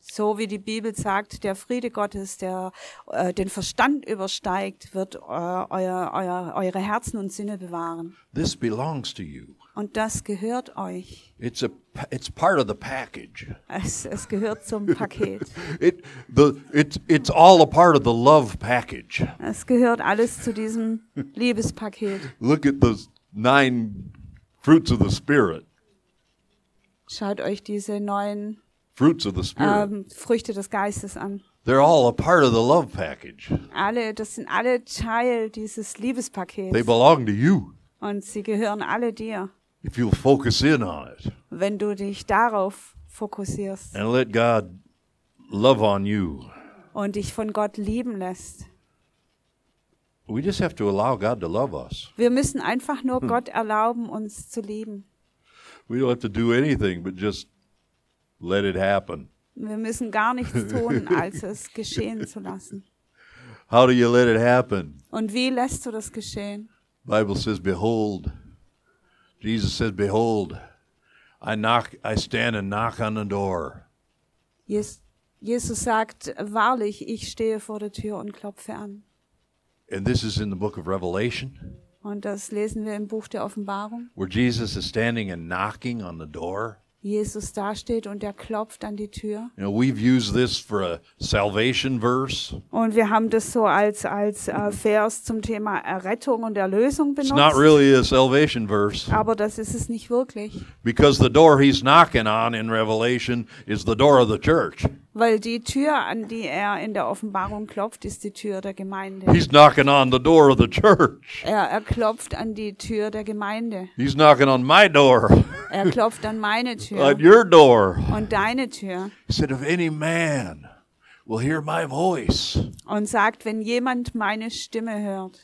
So wie die Bibel sagt, der Friede Gottes, der äh, den Verstand übersteigt, wird äh, euer, euer, eure Herzen und Sinne bewahren. This belongs to you. Und das gehört euch. It's a. It's part of the package. Es, es gehört zum Paket. It the it's it's all a part of the love package. Es gehört alles zu diesem Liebespaket. Look at those nine fruits of the spirit. Schaut euch diese neuen Fruits of the spirit. ähm, Früchte des Geistes an. They're all a part of the love package. Alle, das sind alle Teil dieses They Liebespakets. belong to you Und sie gehören alle dir. If you'll focus in on it. Wenn du dich darauf fokussierst and let God love on you. und dich von Gott lieben lässt. We just have to allow God to love us. Wir müssen einfach nur Gott erlauben, uns zu lieben. We don't have to do anything but just let it happen. Wir müssen gar nichts tun, als es geschehen zu lassen. How do you let it happen? Und wie lässt du das geschehen? Bible says, "Behold." Jesus says, "Behold, I knock. I stand and knock on the door." Jes- Jesus sagt, wahrlich, ich stehe vor der Tür und klopfe an. And this is in the book of Revelation, Und das lesen wir im Buch der Offenbarung. where Jesus is standing and knocking on the door. Jesus dasteht und er klopft an die Tür. You know, we've used this for a salvation verse. Und wir haben das so als, als äh, Vers zum Thema Errettung und Erlösung It's benutzt. not really a salvation verse Aber das ist es nicht wirklich. because the door he's knocking on in Revelation is the door of the church. Weil die Tür, an die er in der Offenbarung klopft, ist die Tür der Gemeinde. He's knocking on the door of the church. Er, er klopft an die Tür der Gemeinde. He's knocking on my door, Er klopft an meine Tür your door. und deine Tür He said, If any man will hear my voice, und sagt, wenn jemand meine Stimme hört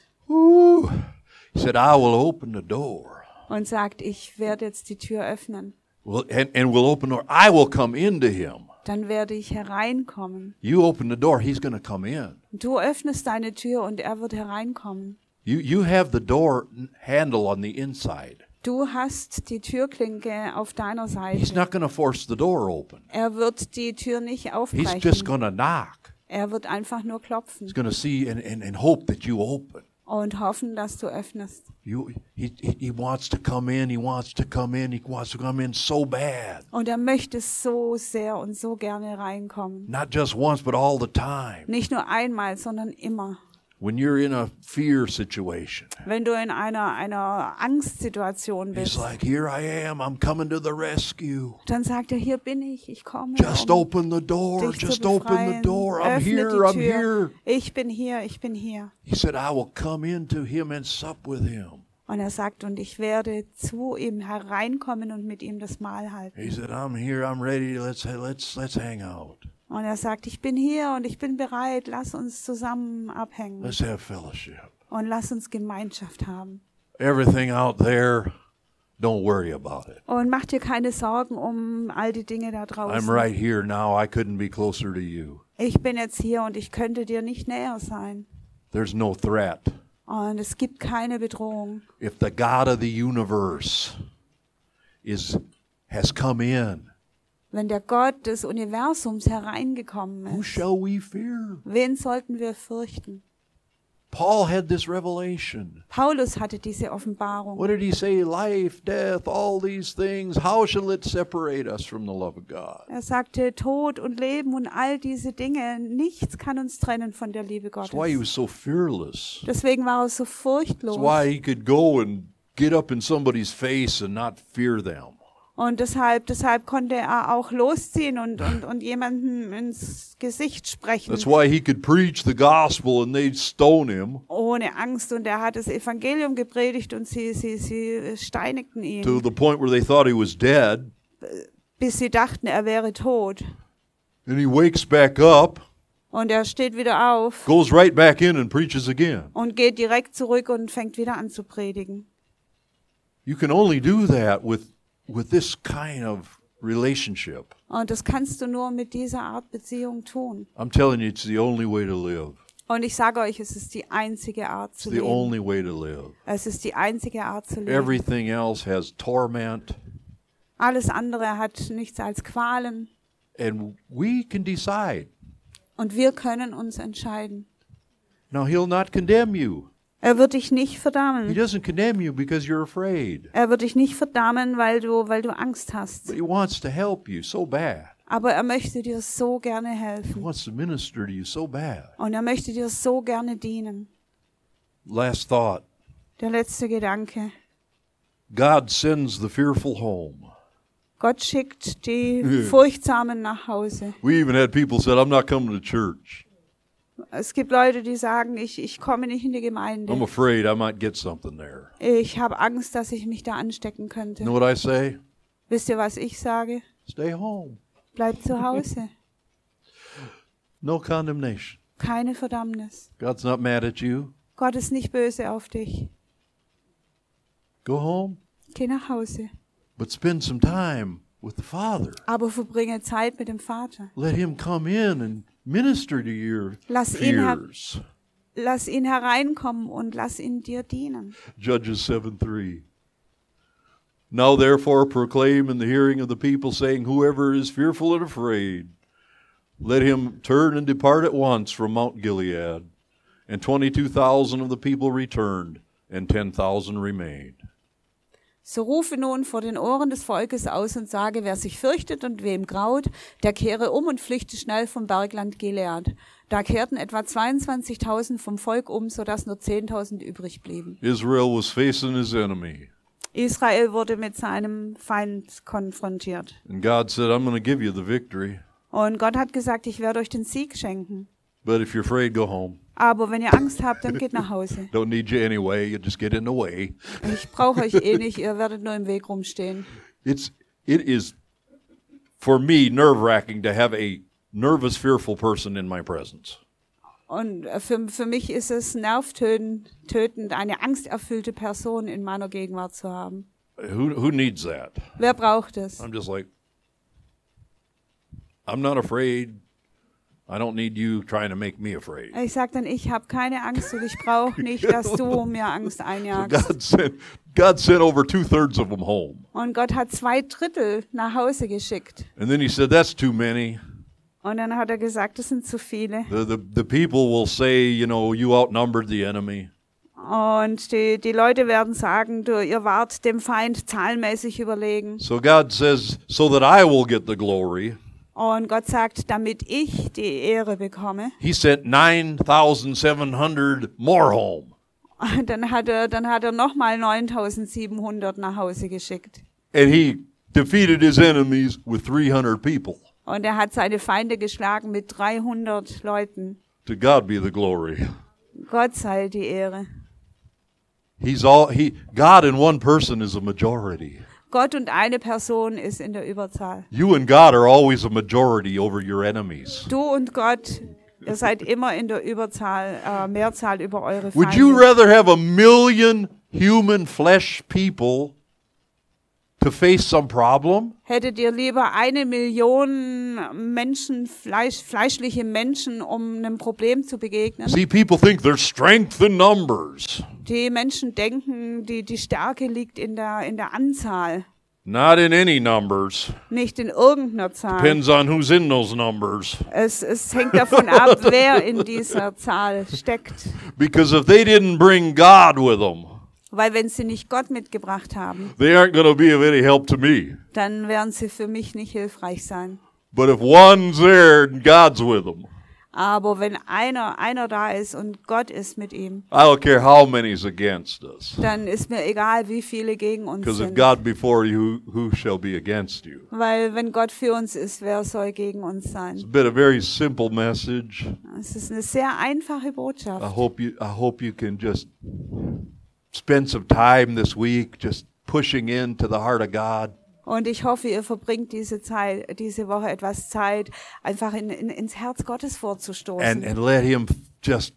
he said, I will open the door. und sagt, ich werde jetzt die Tür öffnen, Well, and, and will open the door. I will come into him. Dann werde ich hereinkommen. You open the door, he's going to come in. Du öffnest deine Tür und er wird hereinkommen. You, you have the door handle on the inside. Du hast die Türklinke auf deiner He's Seite. not going to force the door open. Er wird die Tür nicht He's just aufbrechen. going to knock. Er wird einfach nur klopfen He's going to see and, and, and hope that you open. Und hoffen, dass du öffnest. You, he, he wants to come in. He wants to come in. He wants to come in so bad. Und er möchte so sehr und so gerne reinkommen. Not just once, but all the time. Nicht nur einmal, sondern immer. When you're in a fear situation, Wenn du in einer, einer Angstsituation he's bist, like, Here I am. I'm coming to the rescue. dann sagt er, hier bin ich, ich komme. Just um open the door. Just open the door. I'm here. I'm here. Ich bin hier, ich bin hier. He said, I will come into him and sup with him. Und er sagt, und ich werde zu ihm hereinkommen und mit ihm das Mahl halten. He said, I'm here. I'm ready. Let's let's let's hang out. Und er sagt, ich bin hier und ich bin bereit, lass uns zusammen abhängen Let's have fellowship. und lass uns Gemeinschaft haben. Everything out there, don't worry about it. Und mach dir keine Sorgen um all die Dinge da I'm draußen. right here now. I couldn't be closer to you. Ich bin jetzt hier und ich könnte dir nicht näher sein. There's no threat. Und es gibt keine Bedrohung. If the God of the universe is has come in, Wenn der Gott des Universums hereingekommen who ist, shall we fear? wen sollten wir fürchten? Paul had this revelation. Paulus hatte diese Offenbarung. What did he say? Life, death, all these things. How shall it separate us from the love of God? Er sagte, Tod und Leben und all diese Dinge, nichts kann uns trennen von der Liebe That's why he Gottes. was so fearless. Deswegen war er so furchtlos. That's why he could go and get up in somebody's face and not fear them. Und deshalb, deshalb konnte er auch losziehen und, und, und jemandem ins Gesicht sprechen, That's why he could preach the gospel and they'd stone him ohne Angst. Und er hat das Evangelium gepredigt und sie, sie, sie steinigten to ihn, the point where they thought he was dead. bis sie dachten, er wäre tot. And he wakes back up, Und er steht wieder auf goes right back in and preaches again. und geht direkt zurück und fängt wieder an zu predigen. You can only do that with with this kind of relationship. Und das kannst du nur mit dieser Art Beziehung tun. I'm telling you, it's the only way to live. Und ich sage euch, es ist die einzige Art It's zu the leben. only way to live. Es ist die einzige Art zu leben. Everything else has torment, Alles andere hat nichts als Qualen. and we can decide. Und wir können uns entscheiden. Now, he'll not condemn you. Er wird dich nicht He verdammen. doesn't condemn you because you're afraid. Er wird dich nicht verdammen, weil du, weil du Angst hast. But he wants to help you so bad. Aber er möchte dir so gerne He helfen. wants to minister to you so bad. Und er möchte dir so gerne dienen. Last thought Der letzte Gedanke. God sends the fearful home. Gott schickt die Furchtsamen nach Hause. We even had people said, I'm not coming to church. Es gibt Leute, die sagen, ich, ich komme nicht in die I'm Gemeinde. afraid I might get something there. Ich habe Angst, dass ich mich da anstecken You könnte. know what I say? Wisst ihr, was ich sage? Stay home. Bleib zu Hause. No condemnation. Keine Verdammnis. God's not mad at you. Gott ist nicht böse auf dich. Go home, Geh nach Hause. but spend some time with the Father. Aber verbringe Zeit mit dem Vater. Let Him come in and minister to your Lass ihn fears. Lass ihn hereinkommen und lass ihn dir dienen. Judges 7 3. Now therefore proclaim in the hearing of the people, saying, Whoever is fearful and afraid, let him turn and depart at once from Mount Gilead. And 22,000 of the people returned, and 10,000 remained. So rufe nun vor den Ohren des Volkes aus und sage, wer sich fürchtet und wem graut, der kehre um und flüchte schnell vom Bergland Gilead. Da kehrten etwa 22.000 vom Volk um, sodass nur 10.000 übrig blieben. Israel was facing his enemy, Israel wurde mit seinem Feind konfrontiert. and God said, I'm going to give you the victory, Und Gott hat gesagt, ich werde euch den Sieg schenken. But if you're afraid, go home. Aber wenn ihr Angst habt, dann geht nach Hause. Don't need you anyway, you just get in the way. Ich brauche euch eh nicht, ihr werdet nur im Weg rumstehen. It's it is for me nerve wracking to have a nervous, fearful person in my presence. Und äh, für, für mich ist es nervtötend, tötend, eine angsterfüllte Person in meiner Gegenwart zu haben. Who who needs that? Wer braucht es? I'm just like I'm not afraid. I don't need you trying to make me afraid. Ich sage dann, ich habe keine Angst und ich brauche nicht, dass du mir Angst einjagst. God sent God sent over two thirds of them home, Und Gott hat zwei Drittel nach Hause geschickt. and then He said, "That's too many." Und dann hat er gesagt, das sind zu viele. The the, the people will say, you know, you outnumbered the enemy. Und die, die Leute werden sagen, du, ihr wart dem Feind zahlenmäßig überlegen. So God says, so that I will get the glory. Und Gott sagt, damit ich die Ehre bekomme. He sent nine thousand seven hundred more home. Und dann hat er, dann hat er nochmal 9700 nach Hause geschickt. And he defeated his enemies with 300 people. Und er hat seine Feinde geschlagen mit 300 Leuten. To God be the glory. Gott sei die Ehre. He's all he God in one person is a majority. Gott und eine Person ist in der Überzahl. You and God are always a majority over your enemies. Du und Gott, ihr seid immer in der Überzahl, äh, Mehrzahl über eure Would you Feinde. rather have a million human flesh people to face some problem Hättet ihr lieber eine Million Menschen, Fleisch, fleischliche Menschen, um einem Problem zu begegnen? See, people think there's strength in numbers. Die Menschen denken, die, die Stärke liegt in der, in der Anzahl, Not in any numbers. nicht in irgendeiner Zahl. Depends on who's in those numbers. Es, es hängt davon ab, wer in dieser Zahl steckt. Because if they didn't bring God with them, Weil wenn sie nicht Gott mitgebracht haben, they aren't going to be of any help to me. dann werden sie für mich nicht hilfreich sein. But if one's there and God's with them, Aber wenn einer, einer da ist und Gott ist mit ihm, I don't care how many's against us. dann ist mir egal, wie viele gegen uns Because if sind. God be for you, who shall be against you? Weil wenn Gott für uns ist, wer soll gegen uns It's sein? been a very simple message. Es ist eine sehr einfache I Botschaft. hope you I hope you can just spend some time this week just pushing into the heart of God. Und ich hoffe, ihr verbringt diese Zeit, diese Woche etwas Zeit, einfach in, in, ins Herz Gottes vorzustoßen. and and let him just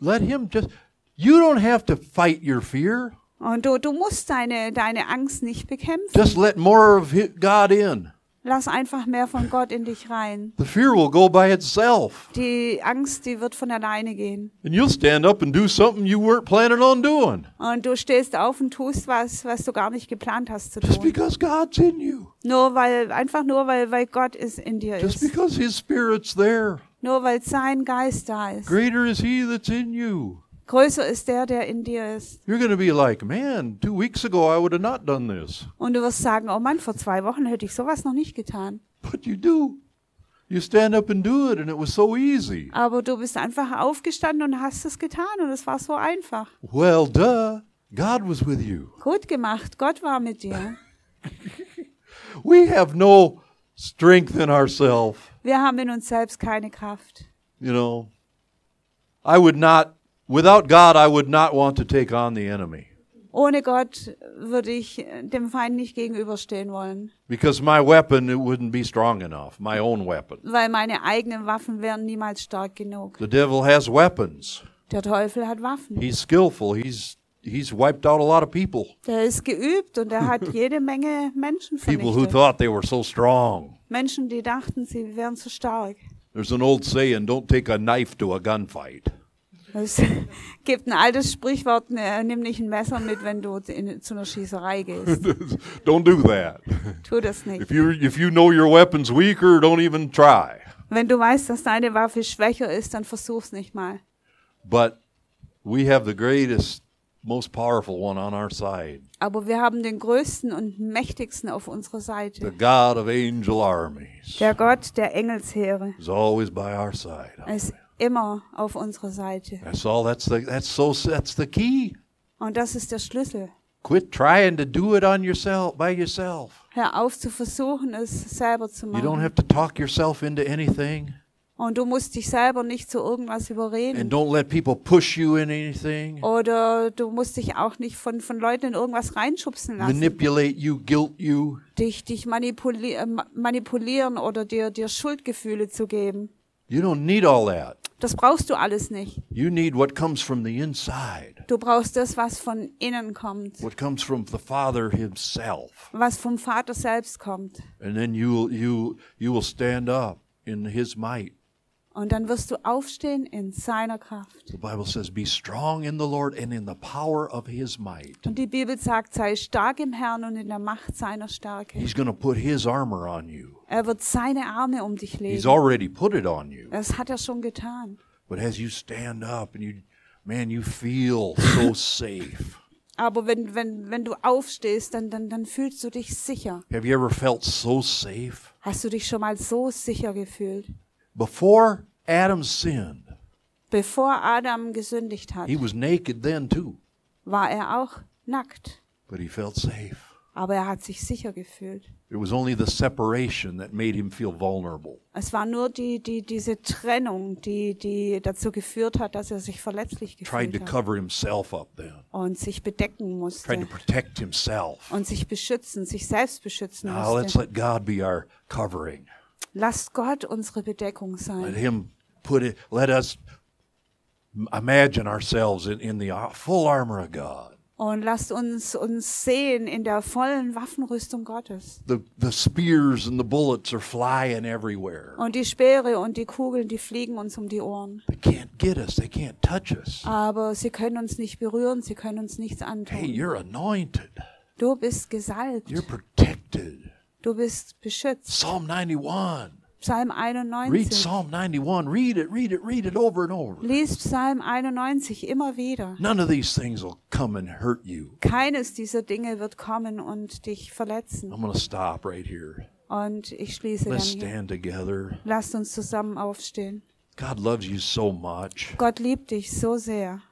let him just you don't have to fight your fear Und du, du musst deine, deine Angst nicht bekämpfen. just let more of god in Lass einfach mehr von Gott in dich rein. the fear will go by itself Die Angst, die wird von alleine gehen. and you'll stand up and do something you weren't planning on doing Und du stehst auf und tust was, was du gar nicht geplant hast zu just tun. because god's in you Nur weil, einfach nur weil, weil Gott ist in dir just ist. because his spirit's there Nur weil sein Geist da ist. greater is he that's in you Größer ist der, der in dir ist. you're going to be like man two weeks ago i would have not done this Und du wirst sagen, oh Mann, vor zwei Wochen hätte ich sowas noch nicht getan. but you do you stand up and do it and it was so easy Aber du bist einfach aufgestanden und hast es getan und es war so einfach. well duh god was with you Gut gemacht, Gott war mit dir. We have no strength in ourselves. Wir haben in uns selbst keine Kraft. You know, I would not, without God, I would not want to take on the enemy. Ohne Gott würde ich äh, dem Feind nicht gegenüberstehen wollen, because my weapon it wouldn't be strong enough, my own weapon. weil meine eigenen Waffen wären niemals stark genug. The devil has weapons. Der Teufel hat Waffen. He's skillful. He's he's wiped out a lot of people. Der ist geübt und er hat jede Menge Menschen People who vernichtet. thought they were so strong. Menschen, die dachten, sie wären zu stark. There's an old saying, don't take a knife to a gunfight. Es gibt ein altes Sprichwort, ne, nimm nicht ein Messer mit, wenn du in, zu einer Schießerei gehst. don't do that. Tu das nicht. If you if you know your weapon's weaker, don't even try. Wenn du weißt, dass deine Waffe schwächer ist, dann versuch's nicht mal. But we have the greatest, most powerful one on our side. Aber wir haben den größten und mächtigsten auf unserer The Seite. God of angel armies Der Gott der Engelsheere is always by our side. ist immer auf unserer Seite. That's all. That's the that's so that's the key. Und das ist der Schlüssel. Quit trying to do it on yourself by yourself. Hör auf zu versuchen, es selber zu You don't machen. have to talk yourself into anything, Und du musst dich selber nicht zu irgendwas and überreden. don't let people push you in anything, Oder du musst dich auch nicht von, von Leuten in irgendwas reinschubsen lassen. manipulate you, guilt you. dich, dich manipuli ma- manipulieren oder dir, dir Schuldgefühle zu geben. You don't need all that. Das brauchst du alles nicht. You need what comes from the inside, Du brauchst das, was von innen kommt, what comes from the Father Himself, was vom Vater selbst kommt. and then you you you will stand up in His might. Und dann wirst du aufstehen in seiner Kraft. The Bible says, "Be strong in the Lord and in the power of His might." Und die Bibel sagt, sei stark im Herrn und in der Macht seiner Stärke. He's going to put His armor on you. Er wird seine Arme um dich He's legen. already put it on you. Das hat er schon getan. But as you stand up and you, man, you feel so safe. Aber wenn, wenn, wenn du aufstehst, dann, dann, dann fühlst du dich sicher. Have you ever felt so safe? Hast du dich schon mal so sicher gefühlt? Before Adam sinned, Bevor Adam gesündigt hat, he was naked then too, war er auch nackt. but he felt safe. Aber er hat sich sicher gefühlt. It was only the separation that made him feel vulnerable. Es war nur die, die, diese Trennung, die, die dazu geführt hat, dass er sich verletzlich Tried gefühlt to hat cover himself up then, und sich bedecken tried musste to protect himself. und sich beschützen, sich selbst beschützen Now let's musste. let God be our covering. Lasst Gott unsere Bedeckung Let sein. Him put it, let us imagine ourselves in, in the full armor of God. Und lasst uns uns sehen in der vollen Waffenrüstung Gottes. The, the spears and the bullets are flying everywhere. Und die Speere und die Kugeln, die fliegen uns um die Ohren. They can't get us, they can't touch us. Aber sie können uns nicht berühren, sie können uns nichts Hey, antun. you're anointed, Du bist gesalbt, you're protected. du bist beschützt. Psalm 91. Psalm Read 91. Psalm 91. Read it, read it, read it over and over. Lies Psalm 91 immer wieder. None of these things will come and hurt you. Keines dieser Dinge wird kommen und dich verletzen. I'm going to stop right here. Und ich schließe dann Let's hier. stand together. Lasst uns zusammen aufstehen. God loves you so much. Gott liebt dich so sehr.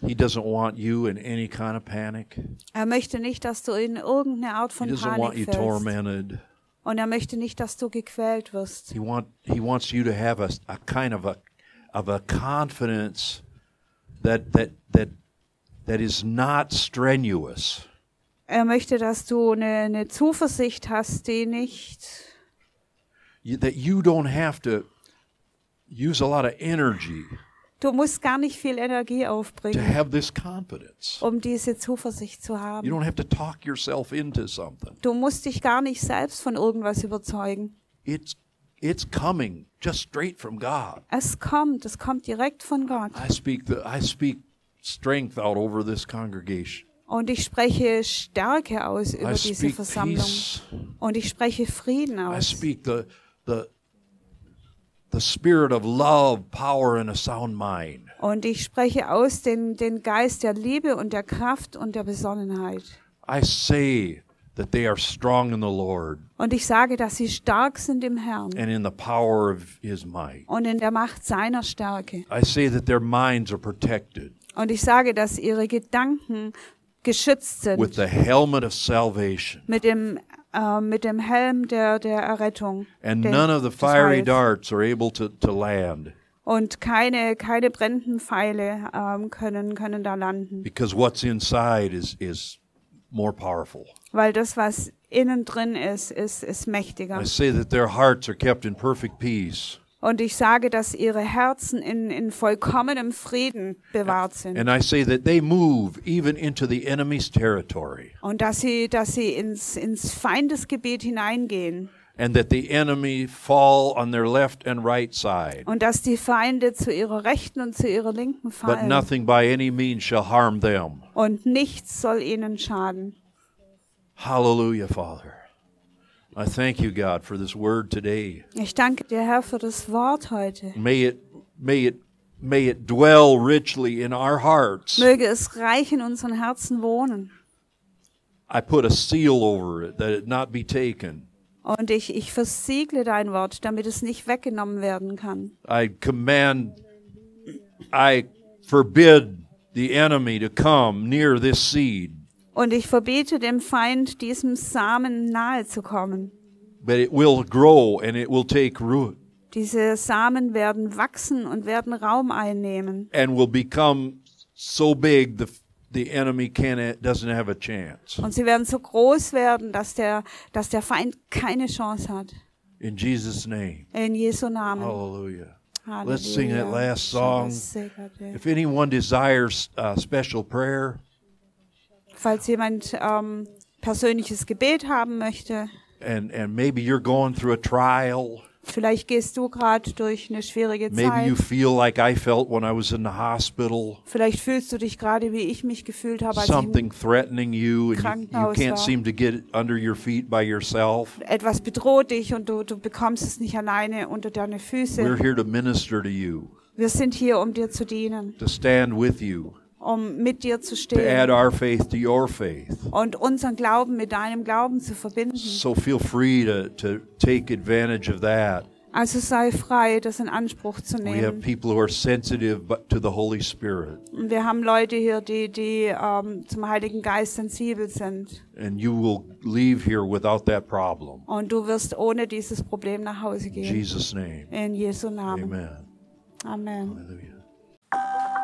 He doesn't want you in any kind of panic. Er möchte nicht, dass du in irgendeine Art He von doesn't want you Panik fällst. tormented. Und er möchte nicht, dass du gequält wirst. He want he wants you to have a, a kind of a of a confidence that that that that is not strenuous. Er möchte, dass du eine, eine Zuversicht hast, die nicht, You, that you don't have to use a lot of energy du musst gar nicht viel Energie to aufbringen, have this confidence. um diese Zuversicht zu You haben. don't have to talk yourself into something. Du musst dich gar nicht selbst von irgendwas überzeugen. It's it's coming just straight from God. Es kommt, es kommt direkt von Gott. I speak the I speak strength out over this congregation. Und ich spreche Stärke aus über I diese Versammlung. peace. Und ich spreche Frieden I aus. speak the the the spirit of love, power, and a sound mind. Und ich spreche aus den, den Geist der Liebe und der Kraft und der Besonnenheit. I say that they are strong in the Lord Und ich sage, dass sie stark sind im Herrn and in the power of His might. und in der Macht seiner Stärke. I say that their minds are protected Und ich sage, dass ihre Gedanken geschützt with sind the helmet of salvation, mit dem, äh, mit dem Helm der, der Errettung. and den- none of the fiery darts are able to, to land. Und keine, keine brennenden Pfeile ähm, können, können da landen. because what's inside is, is more powerful. Weil das, was innen drin ist, ist, ist mächtiger. I say that their hearts are kept in perfect peace. Und ich sage, dass ihre Herzen in, in vollkommenem Frieden bewahrt sind. And I say that they move even into the enemy's territory. Und dass sie, dass sie ins, ins Feindesgebiet hineingehen. And that the enemy fall on their left and right side. Und dass die Feinde zu ihrer rechten und zu ihrer linken But fallen. nothing by any means shall harm them. Und nichts soll ihnen schaden. Hallelujah, Father. I thank you, God, for this word today. Ich danke dir, Herr, für das Wort heute. May it, may it, may it dwell richly in our hearts. Möge es reich in unseren Herzen wohnen. I put a seal over it that it not be taken. Und ich, ich versiegle dein Wort, damit es nicht weggenommen werden kann. I command, I forbid the enemy to come near this seed, Und ich verbiete dem Feind, diesem Samen nahe zu kommen. but it will grow and it will take root Diese Samen werden wachsen und werden Raum einnehmen. and will become so big the the enemy can doesn't have a chance. Und sie werden so groß werden, dass der, dass der Feind keine Chance hat. In Jesus' name, In Jesu Namen. Hallelujah. Halleluja. Let's sing that last song. If anyone desires uh, special prayer, Falls jemand ähm, persönliches Gebet haben möchte, and and maybe you're going through a trial, vielleicht gehst du gerade durch eine schwierige maybe you Zeit. feel like I felt when I was in the hospital. Vielleicht fühlst du dich gerade, wie ich mich gefühlt habe, als ich something threatening you and you, you Krankenhaus can't war. seem to get under your feet by yourself. etwas bedroht dich und du, du bekommst es nicht alleine unter deine We're Füße. here to minister to you, Wir sind hier, um dir zu dienen, to stand with you, um mit dir zu to add stehen our faith to your faith. und unseren Glauben mit deinem Glauben zu verbinden. So feel free to, to take advantage of that. Also sei frei, das in Anspruch zu We have nehmen. people who are sensitive but to the Holy Spirit, Und wir haben Leute hier, die, die ähm, zum Heiligen Geist sensibel sind. and you will leave here without that problem. Und du wirst ohne dieses Problem nach Hause In gehen. Jesus' name, In Jesu Namen. amen. Amen. Hallelujah.